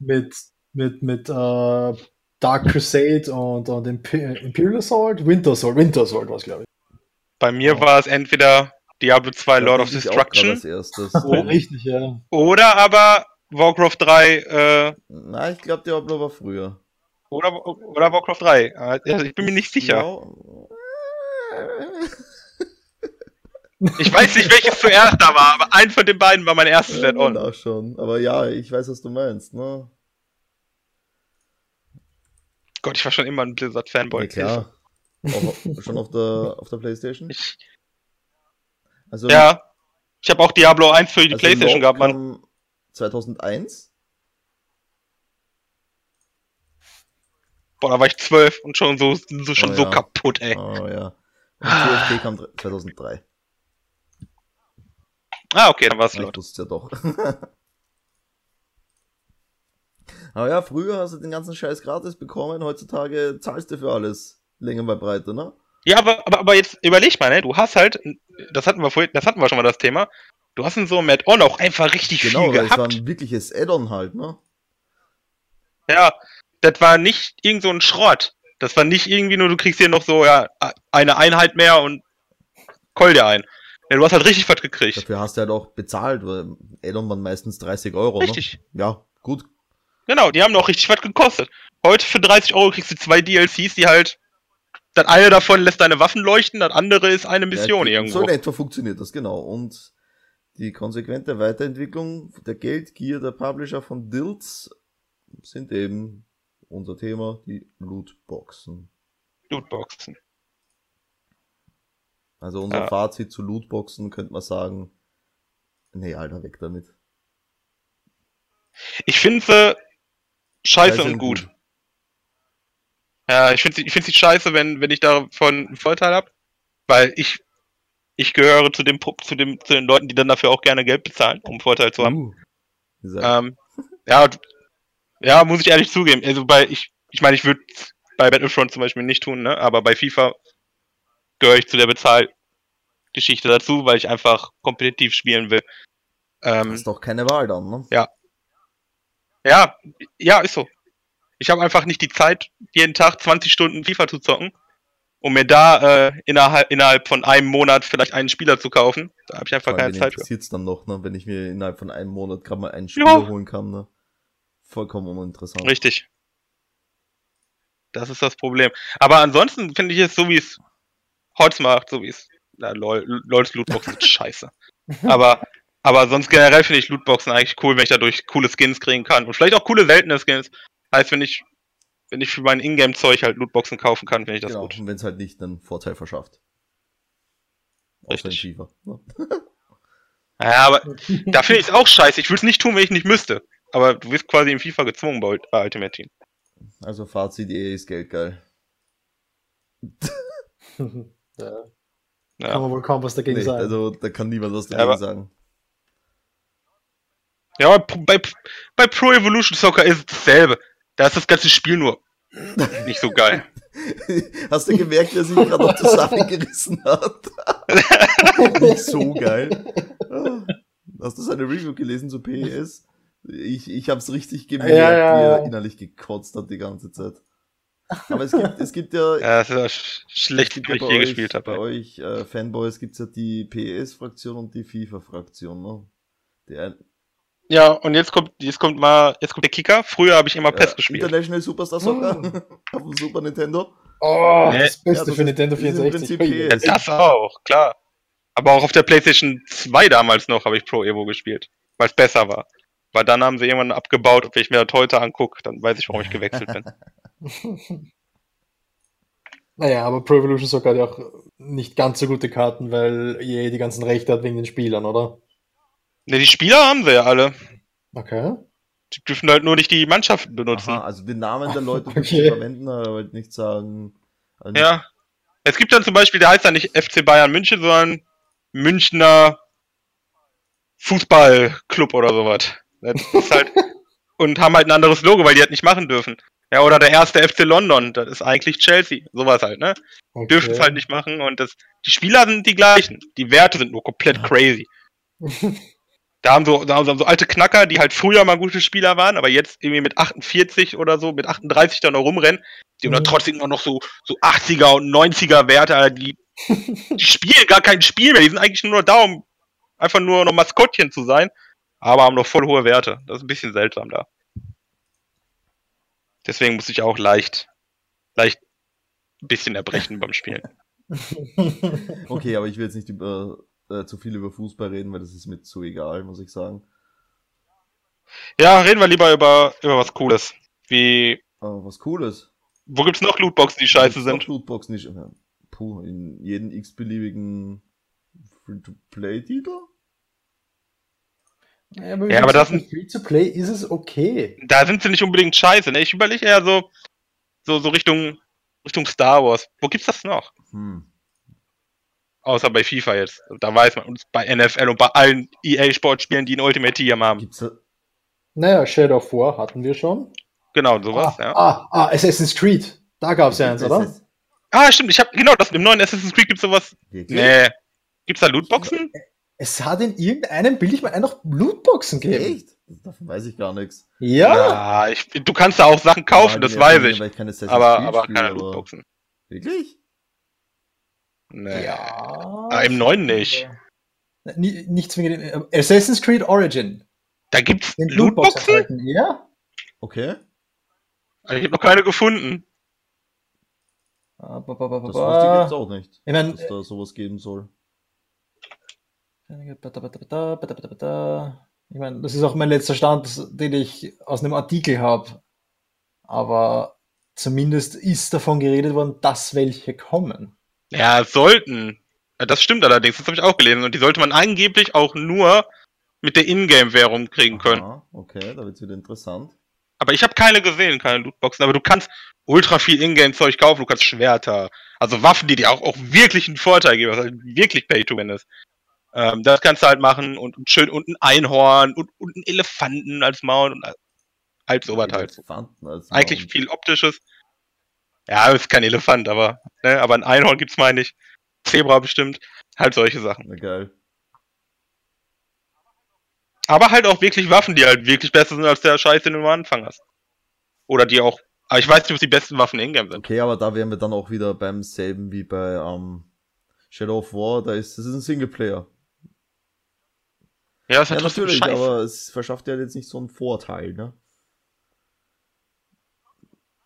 Mit, mit, mit äh, Dark Crusade und, und Imp- Imperial Assault, Winter Assault, Winter Assault war es, glaube ich. Bei mir war es entweder Diablo 2 Lord Da of Destruction Als erstes. Oh. Richtig, ja. oder aber Warcraft 3 äh, Nein, ich glaube, Diablo war früher. oder, oder Warcraft 3. Äh, Also ich bin mir nicht sicher. Ja. Ich weiß nicht, welches zuerst da war, aber ein von den beiden war mein erstes Ja, Add-on. auch schon. Aber ja, ich weiß, was du meinst, ne? Gott, ich war schon immer ein Blizzard-Fanboy. Ja, klar. Auch, schon auf der, auf der Playstation? Ich, Also, ja. Ich habe auch Diablo 1 für die also Playstation gehabt, Mann. kam 2001? Boah, da war ich 12 und schon so, so, schon Oh, so ja. kaputt, ey. Oh ja. Und TFT kam 2003. Ah, okay, dann war es Ich laut. wusste ja doch. Aber ja, früher hast du den ganzen Scheiß gratis bekommen, heutzutage zahlst du für alles. Länge bei Breite, ne? Ja, aber, aber, aber jetzt überleg mal, ne? Du hast halt, das hatten wir vorhin, das hatten wir schon mal das Thema. Du hast in so einem Add-on auch einfach richtig Genau, viel weil es war gehabt. ein wirkliches Add-on halt, ne? Ja, das war nicht irgend so ein Schrott. Das war nicht irgendwie nur, du kriegst hier noch so, ja, eine Einheit mehr und call dir ein. Ja, du hast halt richtig was gekriegt. Dafür hast du halt auch bezahlt, weil Add-on waren meistens 30 Euro, Richtig. ne? Ja, gut. Genau, die haben noch richtig was gekostet. Heute für 30 Euro kriegst du zwei DLCs, die halt. Das eine davon lässt deine Waffen leuchten, das andere ist eine Mission ja, irgendwo. So in etwa funktioniert das, genau. Und die konsequente Weiterentwicklung der Geldgier der Publisher von Dills sind eben unser Thema, die Lootboxen. Lootboxen. Also unser Ja. Fazit zu Lootboxen könnte man sagen, nee, Alter, weg damit. Ich finde sie scheiße, Scheiße und gut. gut. Ja, ich finde ich find's nicht scheiße, wenn, wenn ich davon einen Vorteil habe, weil ich, ich gehöre zu dem, zu dem, zu den Leuten, die dann dafür auch gerne Geld bezahlen, um einen Vorteil zu haben. Uh. Ähm, ja, ja, muss ich ehrlich zugeben. Also bei, ich, ich meine, ich würde bei Battlefront zum Beispiel nicht tun, ne? Aber bei FIFA gehöre ich zu der Bezahlgeschichte dazu, weil ich einfach kompetitiv spielen will. Ähm, ist doch keine Wahl dann, ne? ja, ja, ist so. Ich habe einfach nicht die Zeit, jeden Tag 20 Stunden FIFA zu zocken, um mir da äh, innerhalb, innerhalb von einem Monat vielleicht einen Spieler zu kaufen. Da habe ich einfach keine Zeit für. interessiert's dann noch, ne? Wenn ich mir innerhalb von einem Monat gerade mal einen Spieler holen kann, ne? Vollkommen uninteressant. Richtig. Das ist das Problem. Aber ansonsten finde ich es so, wie es Holz macht, so wie es. Na, lol, LOLs Lootboxen sind scheiße. Aber, aber sonst generell finde ich Lootboxen eigentlich cool, wenn ich dadurch coole Skins kriegen kann. Und vielleicht auch coole seltene Skins. Heißt, wenn ich, wenn ich für mein Ingame-Zeug halt Lootboxen kaufen kann, finde ich das genau, gut. und wenn es halt nicht einen Vorteil verschafft. Richtig. FIFA. Ne? Ja, aber da finde ich es auch scheiße. Ich würde es nicht tun, wenn ich nicht müsste. Aber du wirst quasi in FIFA gezwungen bei, bei Ultimate Team. Also Fazit, EA ist Geld geil. ja. Ja. Kann man wohl kaum was dagegen Nee, sagen. also da kann niemand was Ja, dagegen aber- sagen. Ja, aber bei, bei Pro Evolution Soccer ist es dasselbe. Da ist das ganze Spiel nur nicht so geil. Hast du gemerkt, wer sich gerade noch zusammengerissen hat? nicht so geil. Ah. Hast du seine Review gelesen zu PES? Ich, ich hab's richtig gemerkt, Ja, ja, wie ja. er innerlich gekotzt hat die ganze Zeit. Aber es gibt, es gibt ja, Ja, das ist das sch- es gibt ja was ich bei je euch, gespielt bei habe. euch äh, Fanboys gibt's ja die PES-Fraktion und die FIFA-Fraktion, ne? Ja, und jetzt kommt, jetzt kommt mal, jetzt kommt der Kicker. Früher habe ich immer PES äh, gespielt. International Superstar Soccer Oh. auf dem Super Nintendo. Oh, Nee. das Beste Ja, das für ist- Nintendo das ist im 64. Prinzip Ui. Ja, das auch, klar. Aber auch auf der PlayStation 2 damals noch habe ich Pro Evo gespielt, weil es besser war. Weil dann haben sie irgendwann abgebaut und wenn ich mir das heute angucke, dann weiß ich, warum ich gewechselt bin. Naja, aber Pro Evolution Soccer hat ja auch nicht ganz so gute Karten, weil EA die ganzen Rechte hat wegen den Spielern, oder? Ne, die Spieler haben sie ja alle. Okay. Die dürfen halt nur nicht die Mannschaften benutzen. Aha, also den Namen der Leute Okay. verwenden, aber halt nicht sagen. also nicht- Ja. Es gibt dann zum Beispiel, der heißt dann nicht FC Bayern München, sondern Münchner Fußballclub oder sowas. Das ist halt, und haben halt ein anderes Logo, weil die halt nicht machen dürfen. Ja, oder der erste FC London, das ist eigentlich Chelsea. Sowas halt, ne? okay. Dürfen es halt nicht machen und das, die Spieler sind die gleichen. Die Werte sind nur komplett crazy. Da haben so, da haben so alte Knacker, die halt früher mal gute Spieler waren, aber jetzt irgendwie mit 48 oder so, mit 38 dann noch rumrennen, die haben dann Mhm. trotzdem immer noch so, so 80er und 90er Werte, die, die spielen gar kein Spiel mehr, die sind eigentlich nur da, um einfach nur noch Maskottchen zu sein, aber haben noch voll hohe Werte. Das ist ein bisschen seltsam da. Deswegen muss ich auch leicht, leicht ein bisschen erbrechen beim Spielen. Okay, aber ich will jetzt nicht über, äh, zu viel über Fußball reden, weil das ist mir zu egal, muss ich sagen. Ja, reden wir lieber über, über was Cooles. Wie, Aber was Cooles. wo gibt's noch Lootboxen, die scheiße sind? Lootboxen nicht. Puh, in jeden x-beliebigen Free-to-Play-Titel? Ja, aber, Ja, aber das- Free to Play ist es okay. Da sind sie nicht unbedingt scheiße, ne? Ich überlege eher so, so, so Richtung, Richtung Star Wars. Wo gibt's das noch? Hm. Außer bei FIFA jetzt. Da weiß man, und bei NFL und bei allen EA-Sportspielen, die ein Ultimate Team haben. Gibt's Naja, Shadow of War hatten wir schon. Genau, sowas, ah, ja. ah, ah, Assassin's Creed. Da gab es ja eins, oder? Ah, stimmt, ich hab, genau, das, im neuen Assassin's Creed gibt's sowas. Wirklich? Nee. Gibt's da Lootboxen? Es hat in irgendeinem, bilde ich mal ein, noch Lootboxen gegeben. Echt? Davon weiß ich gar nichts. Ja. Ja, ich, du kannst da auch Sachen kaufen, das weiß ich. Ich Aber, aber keine Lootboxen. Wirklich? Nee. Ja. Ah, im neuen nicht. Ni- Nicht zwingend. Assassin's Creed Origin. Da gibt's Den Lootbox Lootboxen? Ja. Okay. Ich habe noch keine gefunden. Ah, Das wusste ich jetzt auch nicht, Ich meine, dass da sowas geben soll. ich meine, das ist auch mein letzter Stand, den ich aus einem Artikel habe. Aber zumindest ist davon geredet worden, dass welche kommen. Ja, sollten. Das stimmt allerdings, das habe ich auch gelesen. Und die sollte man angeblich auch nur mit der Ingame-Währung kriegen können. Aha, okay, da wird's wieder interessant. Aber ich habe keine gesehen, keine Lootboxen. Aber du kannst ultra viel Ingame-Zeug kaufen, du kannst Schwerter, also Waffen, die dir auch, auch wirklich einen Vorteil geben, was halt wirklich Pay-to-Win ist. Ähm, das kannst du halt machen und, und schön und ein Einhorn und, und einen Elefanten als Mount und halt sowas halt. Elefanten als Eigentlich Mount. viel optisches. Ja, ist kein Elefant, aber, ne, aber ein Einhorn gibt's meine ich. Zebra bestimmt. Halt solche Sachen. Na geil. Aber halt auch wirklich Waffen, die halt wirklich besser sind als der Scheiß, den du am Anfang hast. Oder die auch. Aber ich weiß nicht, ob die besten Waffen in-game sind. Okay, aber da wären wir dann auch wieder beim selben wie bei ähm, Shadow of War, da ist das ist ein Singleplayer. Ja, ist Ja, halt trotzdem natürlich, aber es verschafft ja jetzt nicht so einen Vorteil, ne?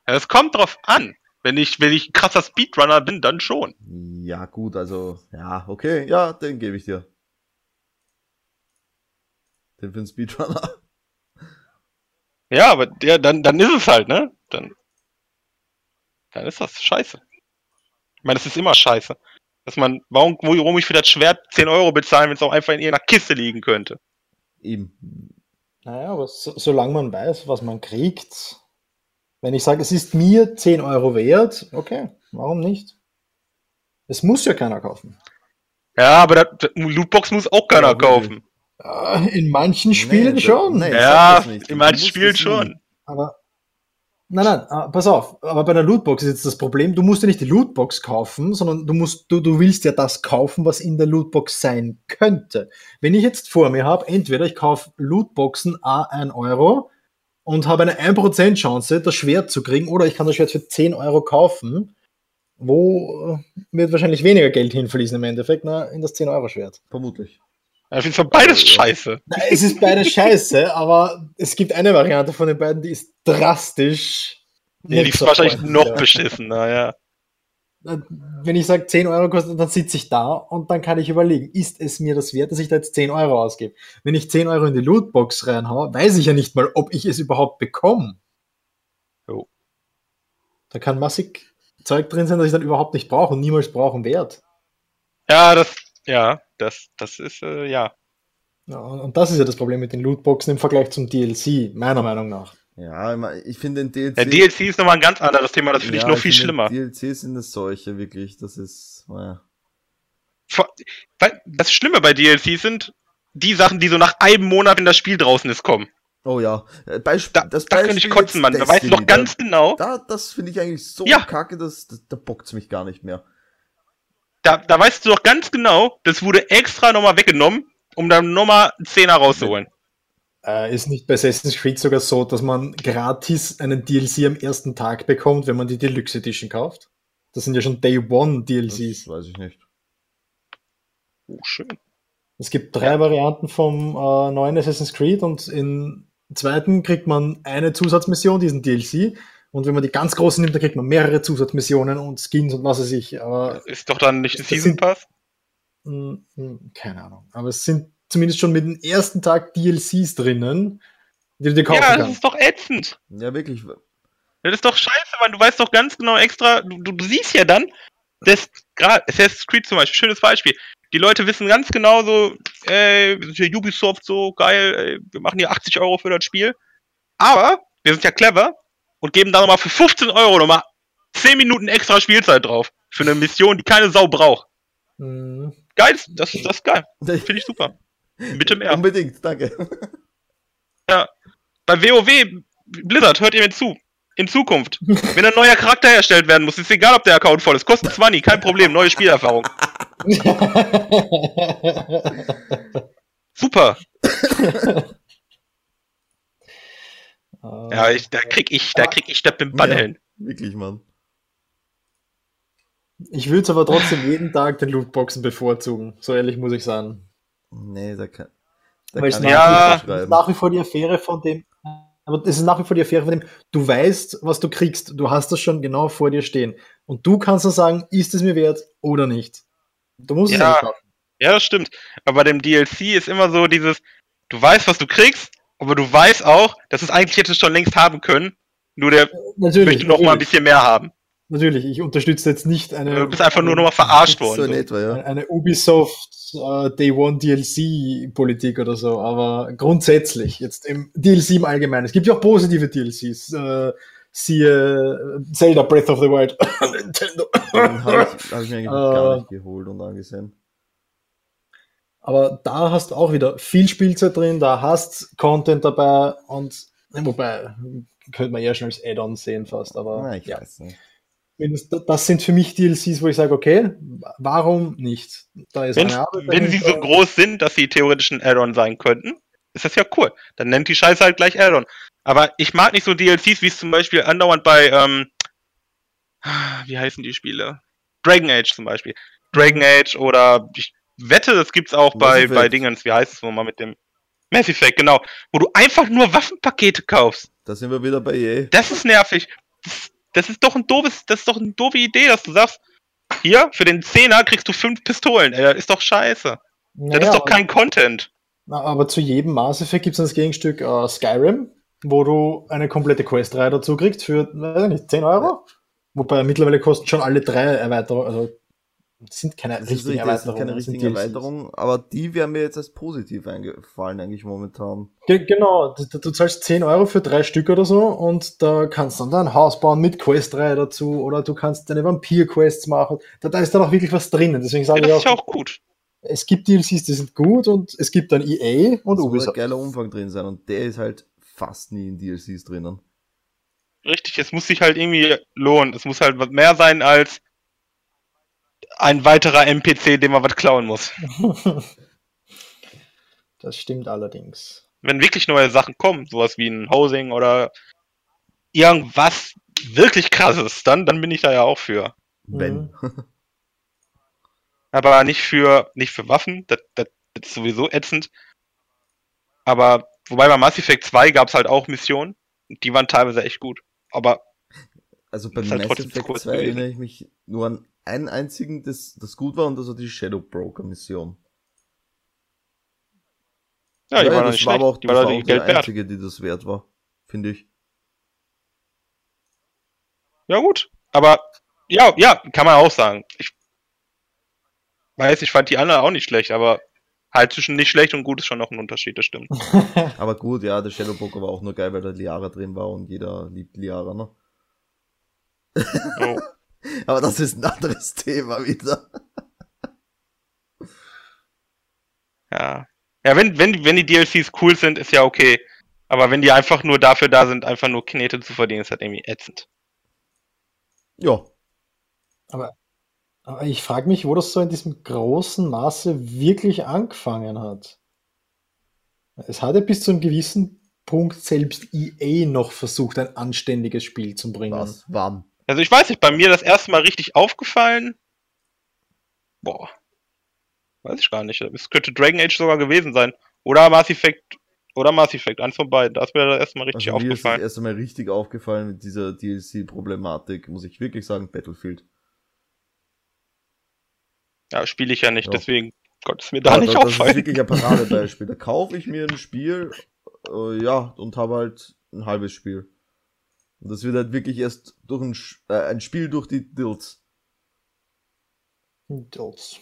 Ja, es kommt drauf an. Wenn ich, wenn ich ein krasser Speedrunner bin, dann schon. Ja, gut, also, ja, okay, ja, den gebe ich dir. Den für den Speedrunner. Ja, aber der, dann, dann ist es halt, ne? Dann, dann ist das scheiße. Ich meine, es ist immer scheiße. Dass man, warum, warum ich für das Schwert 10 Euro bezahlen, wenn es auch einfach in irgendeiner Kiste liegen könnte? Eben. Naja, aber so, solange man weiß, was man kriegt, wenn ich sage, es ist mir 10 Euro wert, okay, warum nicht? Es muss ja keiner kaufen. Ja, aber das, das Lootbox muss auch keiner Ja, kaufen. Äh, In manchen Spielen Nee, schon. nee. Ja, in manchen Spielen schon. Aber nein, nein, ah, pass auf. Aber bei der Lootbox ist jetzt das Problem, du musst ja nicht die Lootbox kaufen, sondern du musst, du, du willst ja das kaufen, was in der Lootbox sein könnte. Wenn ich jetzt vor mir habe, entweder ich kaufe Lootboxen A 1 Euro und habe eine 1% Chance, das Schwert zu kriegen, oder ich kann das Schwert für 10 Euro kaufen, wo äh, wird wahrscheinlich weniger Geld hinfließen im Endeffekt, na, in das 10-Euro-Schwert. Vermutlich. Ich finde zwar beides Ja. scheiße. Na, Es ist beides scheiße, aber es gibt eine Variante von den beiden, die ist drastisch. Die ist wahrscheinlich noch ja. Wenn ich sage 10 Euro kostet, dann sitze ich da und dann kann ich überlegen, ist es mir das wert, dass ich da jetzt 10 Euro ausgebe? Wenn ich 10 Euro in die Lootbox reinhaue, weiß ich ja nicht mal, ob ich es überhaupt bekomme. Jo. Da kann massig Zeug drin sein, das ich dann überhaupt nicht brauche und niemals brauchen werde. Ja, das, ja, das, das ist, äh, ja. Ja, und das ist ja das Problem mit den Lootboxen im Vergleich zum DLC, meiner Meinung nach. Ja, ich ich finde den DLC. Der DLC ist nochmal ein ganz anderes Thema, das finde ich Ja, noch viel finde, schlimmer. DLC sind es solche, wirklich. Das ist. Naja. Weil das Schlimme bei DLC sind die Sachen, die so nach einem Monat, wenn das Spiel draußen ist, kommen. Oh ja. Äh, Beisp Da, das da könnte ich Beispiel kotzen, Mann. Da weißt du doch ganz genau, Da, das finde ich eigentlich so Ja. kacke, dass, dass da bockt's mich gar nicht mehr. da, da weißt du doch ganz genau, das wurde extra nochmal weggenommen, um dann nochmal einen Zehner rauszuholen. Äh, ist nicht bei Assassin's Creed sogar so, dass man gratis einen DLC am ersten Tag bekommt, wenn man die Deluxe Edition kauft? Das sind ja schon Day One Das DLCs. weiß ich nicht. Oh, schön. Es gibt drei Varianten vom äh, neuen Assassin's Creed und im zweiten kriegt man eine Zusatzmission, diesen DLC. Und wenn man die ganz großen nimmt, dann kriegt man mehrere Zusatzmissionen und Skins und was weiß ich. Aber Ist doch dann nicht ein Das Season sind- Pass? mh, mh, keine Ahnung. Aber es sind zumindest schon mit dem ersten Tag DLCs drinnen, die du dir kaufen Ja, das kannst. ist doch ätzend. Ja, wirklich. Das ist doch scheiße, weil du weißt doch ganz genau extra, du, du, du siehst ja dann, dass gerade Assassin's Creed zum Beispiel, schönes Beispiel. Die Leute wissen ganz genau so, ey, wir sind hier Ubisoft so geil, ey, wir machen hier 80 Euro für das Spiel. Aber wir sind ja clever und geben da nochmal für 15 Euro nochmal 10 Minuten extra Spielzeit drauf. Für eine Mission, die keine Sau braucht. Mhm. Geil, das, das ist geil. Finde ich super. Bitte mehr. Unbedingt, danke. Bei WoW, Blizzard, hört ihr mir zu. In Zukunft, wenn ein neuer Charakter erstellt werden muss, ist egal, ob der Account voll ist. Kostet 20, kein Problem, neue Spielerfahrung. Super. Ja, ich, da krieg ich, da krieg ich das mit dem Bann Ja. hin. Wirklich, Mann. Ich würde es aber trotzdem jeden Tag den Lootboxen bevorzugen. So ehrlich muss ich sagen. Nee, da kann. Da Weil es kann ich Ja. es ist nach wie vor die Affäre von dem. Aber es ist nach wie vor die Affäre von dem, du weißt, was du kriegst. Du hast das schon genau vor dir stehen. Und du kannst dann sagen, ist es mir wert oder nicht. Du musst es Ja. nicht kaufen. Ja, das stimmt. Aber bei dem DLC ist immer so dieses, du weißt, was du kriegst, aber du weißt auch, dass es eigentlich hättest schon längst haben können. Nur der Natürlich. möchte noch mal ein natürlich. bisschen mehr haben. Natürlich, ich unterstütze jetzt nicht eine. Du bist einfach nur nochmal verarscht worden. So in etwa, ja. Eine Ubisoft äh, Day One DLC-Politik oder so, aber grundsätzlich, jetzt im DLC im Allgemeinen. Es gibt ja auch positive DLCs. Äh, siehe äh, Zelda Breath of the Wild. Nintendo. Habe ich, hab ich mir eigentlich noch Äh. gar nicht geholt und angesehen. Aber da hast du auch wieder viel Spielzeit drin, da hast Content dabei und ne, wobei könnte man eher schon als Add-on sehen fast, aber Na, ich ja. weiß nicht. Das sind für mich DLCs, wo ich sage, okay, warum nicht? Da ist Wenn, eine Arbeit wenn sie so groß sind, dass sie theoretisch ein Add-on sein könnten, ist das ja cool. Dann nennt die Scheiße halt gleich Add-on. Aber ich mag nicht so DLCs, wie es zum Beispiel andauernd bei, ähm, wie heißen die Spiele? Dragon Age zum Beispiel. Dragon Age oder ich wette, das gibt's auch Mass bei, Effect. bei Dingens, wie heißt es nochmal mit dem Mass Effect, genau. Wo du einfach nur Waffenpakete kaufst. Da sind wir wieder bei E EA. Das ist nervig. Das, das ist doch ein doofes, das ist doch eine doofe Idee, dass du sagst, hier, für den Zehner kriegst du fünf Pistolen. Ey, das ist doch scheiße. Das Naja, ist doch kein Content. Na, aber zu jedem Mass Effect gibt es das Gegenstück äh, Skyrim, wo du eine komplette Questreihe dazu kriegst für, weiß ich nicht, 10 Euro? Wobei mittlerweile kosten schon alle drei Erweiterungen, also das sind keine Das ist richtigen richtig, das sind Erweiterungen. keine das sind richtigen. Erweiterungen, aber die wären mir jetzt als positiv eingefallen, eigentlich momentan. Ge genau, du, du zahlst 10 Euro für drei Stück oder so und da kannst du dann dein Haus bauen mit Questreihe dazu oder du kannst deine Vampir-Quests machen. Da, da ist dann auch wirklich was drinnen. Deswegen Ja, sage das ich ist ja auch, auch gut. es gibt DLCs, die sind gut und es gibt dann EA und Es muss ein Ubisoft. geiler Umfang drin sein und der ist halt fast nie in DLCs drinnen. Richtig, es muss sich halt irgendwie lohnen. Es muss halt was mehr sein als ein weiterer NPC, dem man was klauen muss. das stimmt allerdings. Wenn wirklich neue Sachen kommen, sowas wie ein Housing oder irgendwas wirklich krasses, dann, dann bin ich da ja auch für. Wenn. Aber nicht für, nicht für Waffen, das, das, das ist sowieso ätzend. Aber, wobei bei Mass Effect 2 gab es halt auch Missionen, die waren teilweise echt gut. Aber Also bei halt Mass Effect kurz 2 gewesen. erinnere ich mich nur an einen einzigen, das, das gut war, und das war die Shadow Broker Mission. ja, die war noch das nicht war aber auch, die das war war auch die Geld wert. einzige, die das wert war, finde ich. Ja, gut. Aber, ja, ja, kann man auch sagen. Ich weiß, ich fand die andere auch nicht schlecht, aber halt zwischen nicht schlecht und gut ist schon noch ein Unterschied, das stimmt. Aber gut, ja, der Shadow Broker war auch nur geil, weil da Liara drin war und jeder liebt Liara, ne? So. Aber das ist ein anderes Thema wieder. Ja. Ja, wenn, wenn, wenn die DLCs cool sind, ist ja okay. Aber wenn die einfach nur dafür da sind, einfach nur Knete zu verdienen, ist halt irgendwie ätzend. Ja, Aber ich frage mich, wo das so in diesem großen Maße wirklich angefangen hat. Es hat ja bis zu einem gewissen Punkt selbst EA noch versucht, ein anständiges Spiel zu bringen. was? Wann? Also ich weiß nicht, bei mir das erste Mal richtig aufgefallen. Boah. Weiß ich gar nicht. Es könnte Dragon Age sogar gewesen sein. Oder Mass Effect. Oder Mass Effect, eins von beiden. Da ist mir das erste Mal richtig Also mir ist das aufgefallen. erst einmal richtig aufgefallen mit dieser DLC-Problematik, muss ich wirklich sagen, Battlefield. Ja, spiele ich ja nicht, Ja. deswegen Gott ist mir da Ja, nicht das, das auffallen. ist wirklich ein Paradebeispiel. Da kaufe ich mir ein Spiel, äh, ja, und habe halt ein halbes Spiel. Und das wird halt wirklich erst durch ein, äh, ein Spiel durch die Dills. Das.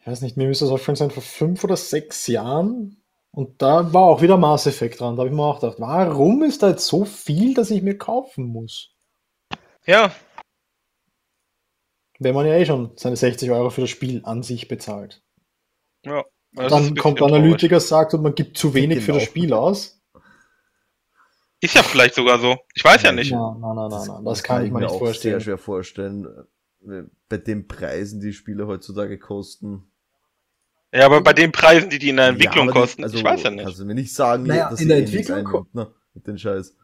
Ich weiß nicht, mir müsste das aufgefallen sein vor fünf oder sechs Jahren. Und da war auch wieder Mass Effect dran. Da habe ich mir auch gedacht, warum ist da jetzt so viel, dass ich mir kaufen muss? Ja, Wenn man ja eh schon seine 60 Euro für das Spiel an sich bezahlt. ja. Dann kommt der traurig. Analytiker, sagt, und man gibt zu wenig für Genau. das Spiel aus. Ist ja vielleicht sogar so. Ich weiß ja nicht. Nein, nein, nein, nein, nein. Das kann ich mir nicht auch vorstellen. sehr schwer vorstellen. äh, Bei den Preisen, die Spiele heutzutage kosten. Ja, aber bei den Preisen, die die in der Entwicklung Ja, kosten, ich weiß ja nicht. Kannst du mir nicht sagen, Naja, dass in der eh Entwicklung einnimmt, ne? Mit den Scheiß.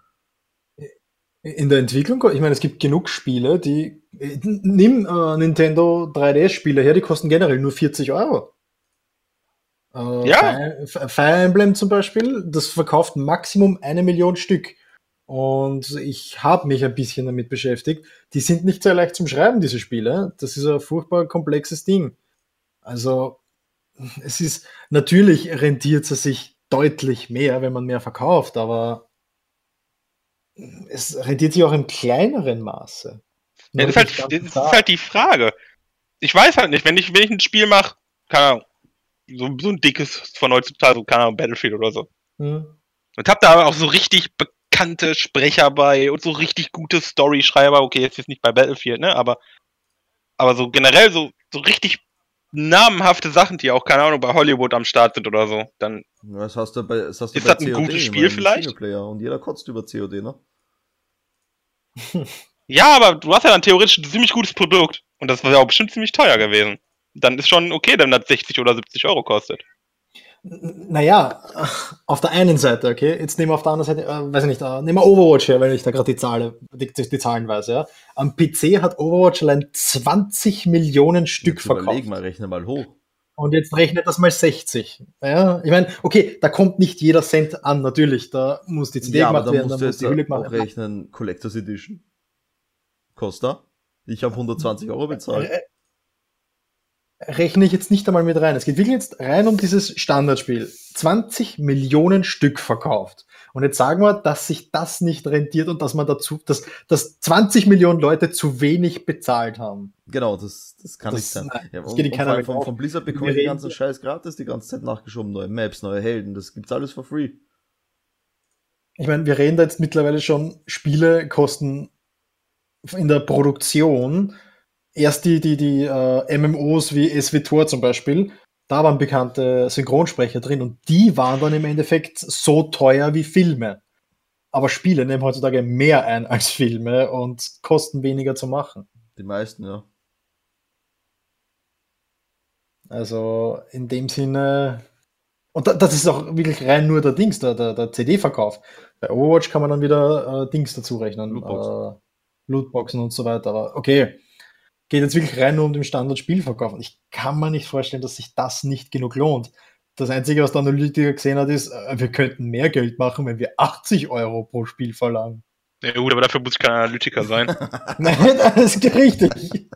In der Entwicklung, ich meine, es gibt genug Spiele, die. Nimm äh, Nintendo 3DS-Spiele her, die kosten generell nur 40 Euro. Äh, Ja. Fire, Fire Emblem zum Beispiel, das verkauft Maximum eine Million Stück. Und ich habe mich ein bisschen damit beschäftigt. Die sind nicht sehr leicht zum Schreiben, diese Spiele. Das ist ein furchtbar komplexes Ding. Also, es ist natürlich rentiert es sich deutlich mehr, wenn man mehr verkauft, aber es rentiert sich auch im kleineren Maße. Ja, das, ist halt, das ist halt die Frage. Ich weiß halt nicht, wenn ich, wenn ich ein Spiel mache, keine Ahnung, so, so ein dickes von heutzutage, so, keine Ahnung, Battlefield oder so. Hm. Und hab da aber auch so richtig bekannte Sprecher bei und so richtig gute Storyschreiber. Okay, jetzt ist nicht bei Battlefield, ne? Aber, aber so generell so, so richtig namenhafte Sachen, die auch, keine Ahnung, bei Hollywood am Start sind oder so. Dann. Was hast du bei, das hast du ist bei das ein COD, gutes Spiel vielleicht? Singleplayer und jeder kotzt über COD, ne? ja, aber du hast ja dann theoretisch ein ziemlich gutes Produkt. Und das wäre auch bestimmt ziemlich teuer gewesen. Dann ist schon okay, wenn das 60 oder 70 Euro kostet. Naja, auf der einen Seite, okay, jetzt nehmen wir auf der anderen Seite, äh, weiß ich nicht, äh, nehmen wir Overwatch her, weil ich da gerade die, Zahl, die, die, Zahlen weiß, ja. Am PC hat Overwatch allein 20 Millionen Stück jetzt verkauft. Überleg mal, rechne mal hoch. Und jetzt rechnet das mal 60. Ja, ich meine, okay, da kommt nicht jeder Cent an, natürlich, da muss die CD ja, gemacht werden, da muss die Hülle gemacht werden. auch rechnen, Collectors Edition. Costa? Ich habe 120 Euro bezahlt. Rechne ich jetzt nicht einmal mit rein. Es geht wirklich jetzt rein um dieses Standardspiel. 20 Millionen Stück verkauft. Und jetzt sagen wir, dass sich das nicht rentiert und dass man dazu, dass, dass 20 Millionen Leute zu wenig bezahlt haben. Genau, das, das kann das, nicht sein. Nein, ja, das geht keiner und von, von Blizzard bekomme ich den ganzen Scheiß gratis, die ganze Zeit nachgeschoben, neue Maps, neue Helden, das gibt's alles for free. Ich meine, wir reden da jetzt mittlerweile schon, Spiele kosten in der Produktion erst die, die, die äh, MMOs wie SWTOR zum Beispiel, da waren bekannte Synchronsprecher drin und die waren dann im Endeffekt so teuer wie Filme. Aber Spiele nehmen heutzutage mehr ein als Filme und kosten weniger zu machen. Die meisten, ja. Also in dem Sinne. Und das ist auch wirklich rein nur der Dings, der, der, der CD-Verkauf. Bei Overwatch kann man dann wieder äh, Dings dazu rechnen. Lootboxen. Äh, Lootboxen und so weiter. Aber okay, geht jetzt wirklich rein nur um den Standard-Spielverkauf. Ich kann mir nicht vorstellen, dass sich das nicht genug lohnt. Das Einzige, was der Analytiker gesehen hat, ist, äh, wir könnten mehr Geld machen, wenn wir 80 Euro pro Spiel verlangen. Ja gut, aber dafür muss ich kein Analytiker sein. Nein, das ist richtig.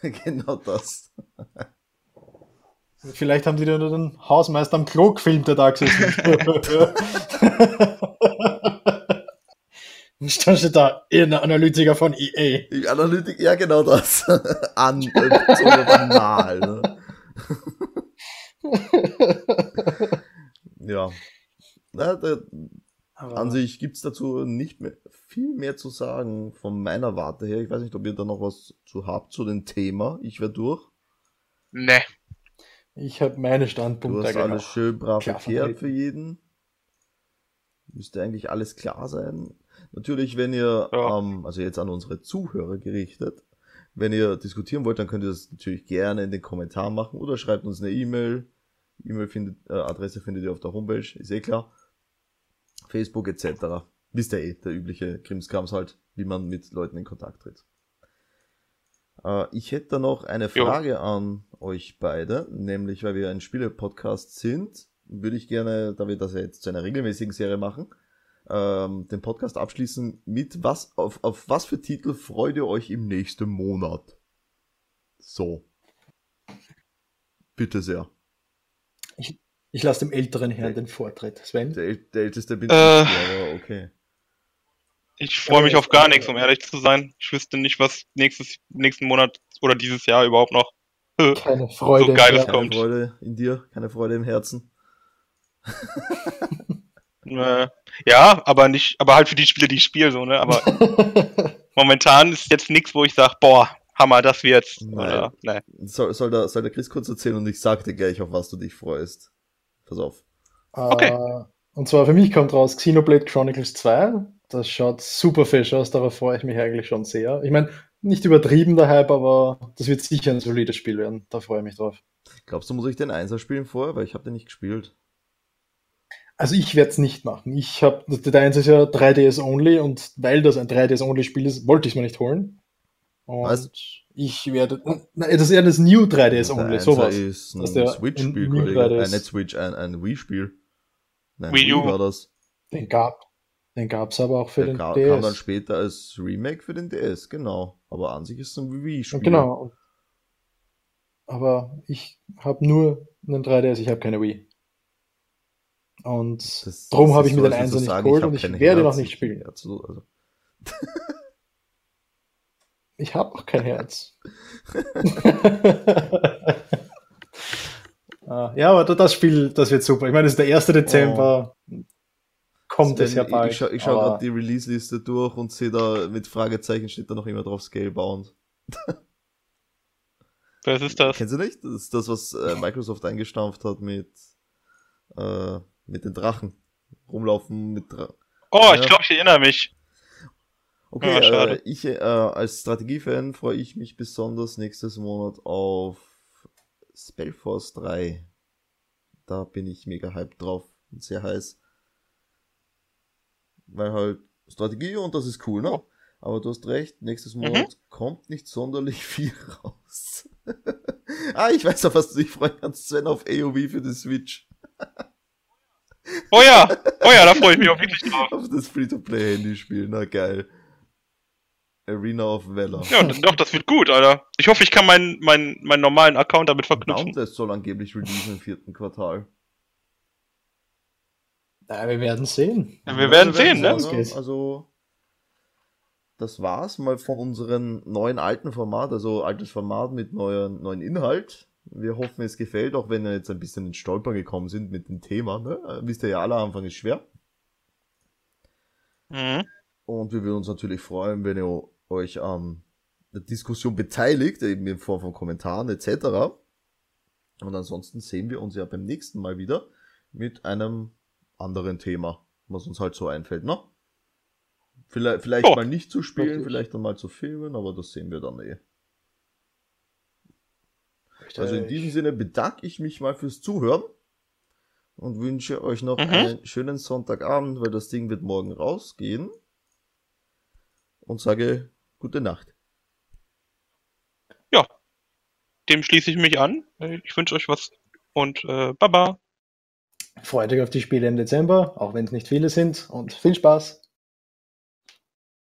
genau das. Vielleicht haben die nur den Hausmeister am Klo gefilmt, der da gesessen Stand steht da, ein Analytiker von EA. Analytik, ja genau das. An, äh, so banal. Ne? ja. Na, da, an sich gibt es dazu nicht mehr viel mehr zu sagen von meiner Warte her. Ich weiß nicht, ob ihr da noch was zu habt zu dem Thema. Ich wäre durch. Ne. Ich habe meine Standpunkte. Du hast alles schön brav erklärt für jeden. Müsste eigentlich alles klar sein. Natürlich, wenn ihr, ja. ähm, also jetzt an unsere Zuhörer gerichtet, wenn ihr diskutieren wollt, dann könnt ihr das natürlich gerne in den Kommentaren machen oder schreibt uns eine E-Mail. E-Mail-Adresse äh, findet ihr auf der Homepage, ist eh klar. Facebook etc. Wisst ihr eh, der übliche Krimskrams halt, wie man mit Leuten in Kontakt tritt. Äh, ich hätte da noch eine Frage jo. an euch beide, nämlich weil wir ein Spiele-Podcast sind, würde ich gerne, da wir das ja jetzt zu einer regelmäßigen Serie machen, ähm, den Podcast abschließen mit was, auf, auf was für Titel freut ihr euch im nächsten Monat? So. Bitte sehr. Ich, ich lasse dem älteren Herrn den Vortritt. Sven? Der, der älteste bin ich, äh, aber okay. Ich freue mich auf gar nichts, um ehrlich zu sein. Ich wüsste nicht, was nächstes, nächsten Monat oder dieses Jahr überhaupt noch keine Freude so Geiles kommt. Keine Freude in dir, keine Freude im Herzen. Äh, ja, aber nicht, aber halt für die Spiele, die ich spiele, so, ne? Aber momentan ist jetzt nichts, wo ich sage, boah, Hammer, das wird's. Nein. Oder, nee. soll, soll, der, soll der Chris kurz erzählen und ich sag dir gleich, auf was du dich freust. Pass auf. Okay. Uh, und zwar für mich kommt raus Xenoblade Chronicles 2. Das schaut super fisch aus, darauf freue ich mich eigentlich schon sehr. Ich meine, nicht übertrieben der Hype, aber das wird sicher ein solides Spiel werden. Da freue ich mich drauf. Glaubst du, muss ich den Einser spielen vorher? Weil ich habe den nicht gespielt. Also ich werde es nicht machen. Ich habe, der 1 ist ja 3DS Only und weil das ein 3DS Only Spiel ist, wollte ich es mir nicht holen. Und Was? ich werde, nein, das ist ja das New 3DS Only, sowas. ist ein Switch-Spiel, Kollege. Ein, nicht Switch, ein, ein Wii-Spiel. Nein, Wii U war das. Den gab, den gab's aber auch für Der den kam, DS. kam dann später als Remake für den DS, genau. Aber an sich ist es ein Wii-Spiel. Genau. Aber ich habe nur einen 3DS, ich habe keine Wii. Und Das- darum das habe ich mir den Einser nicht sagen, geholt und ich kein werde Herz, noch nicht ich- spielen. Also. Ich habe auch kein Herz. Ah, ja, aber das Spiel, das wird super. Ich meine, es ist der 1. Dezember. Kommt es ja bald. Ich, scha ich schaue gerade die Release-Liste durch und sehe da mit Fragezeichen steht da noch immer drauf Scalebound. Was ist das? Kennst du nicht? Das ist das, was äh, Microsoft eingestampft hat mit, äh, mit den Drachen. Rumlaufen mit Drachen. Oh, ich Ja. glaube, ich erinnere mich. Okay, Ja, schade. äh, ich äh, als Strategiefan freue ich mich besonders nächstes Monat auf Spellforce 3. Da bin ich mega hyped drauf und sehr heiß. Weil halt Strategie und das ist cool, ne? Oh. Aber du hast recht, nächstes Mhm. Monat kommt nicht sonderlich viel raus. ah, ich weiß auf was du dich freuen kannst, Sven, auf AOV für die Switch. Oh ja, oh ja, da freue ich mich auch wirklich drauf. Auf das Free-to-Play-Handyspiel, na geil. Arena of Valor. Ja, doch, das wird gut, Alter. Ich hoffe, ich kann meinen meinen meinen normalen Account damit verknüpfen. Boundless soll angeblich releasen im vierten Quartal. Ja, wir werden sehen. Ja, wir werden sehen, ne? Was geht? Also, das war's mal von unserem neuen alten Format, also altes Format mit neuen, neuen Inhalt. Wir hoffen, es gefällt, auch wenn wir jetzt ein bisschen ins Stolpern gekommen sind mit dem Thema. Ne? Äh, Wisst ihr ja alle, Anfang ist schwer. Mhm. Und wir würden uns natürlich freuen, wenn ihr euch an der Diskussion beteiligt, eben in Form von Kommentaren etc. Und ansonsten sehen wir uns ja beim nächsten Mal wieder mit einem anderen Thema, was uns halt so einfällt, ne? Vielleicht, vielleicht Oh. mal nicht zu spielen, vielleicht dann mal zu filmen, aber das sehen wir dann eh. Also in diesem Sinne bedanke ich mich mal fürs Zuhören und wünsche euch noch Mhm. einen schönen Sonntagabend, weil das Ding wird morgen rausgehen. Und sage gute Nacht. Dem schließe ich mich an. Ich wünsche euch was und äh, Baba. Freut euch auf die Spiele im Dezember, auch wenn es nicht viele sind. Und viel Spaß.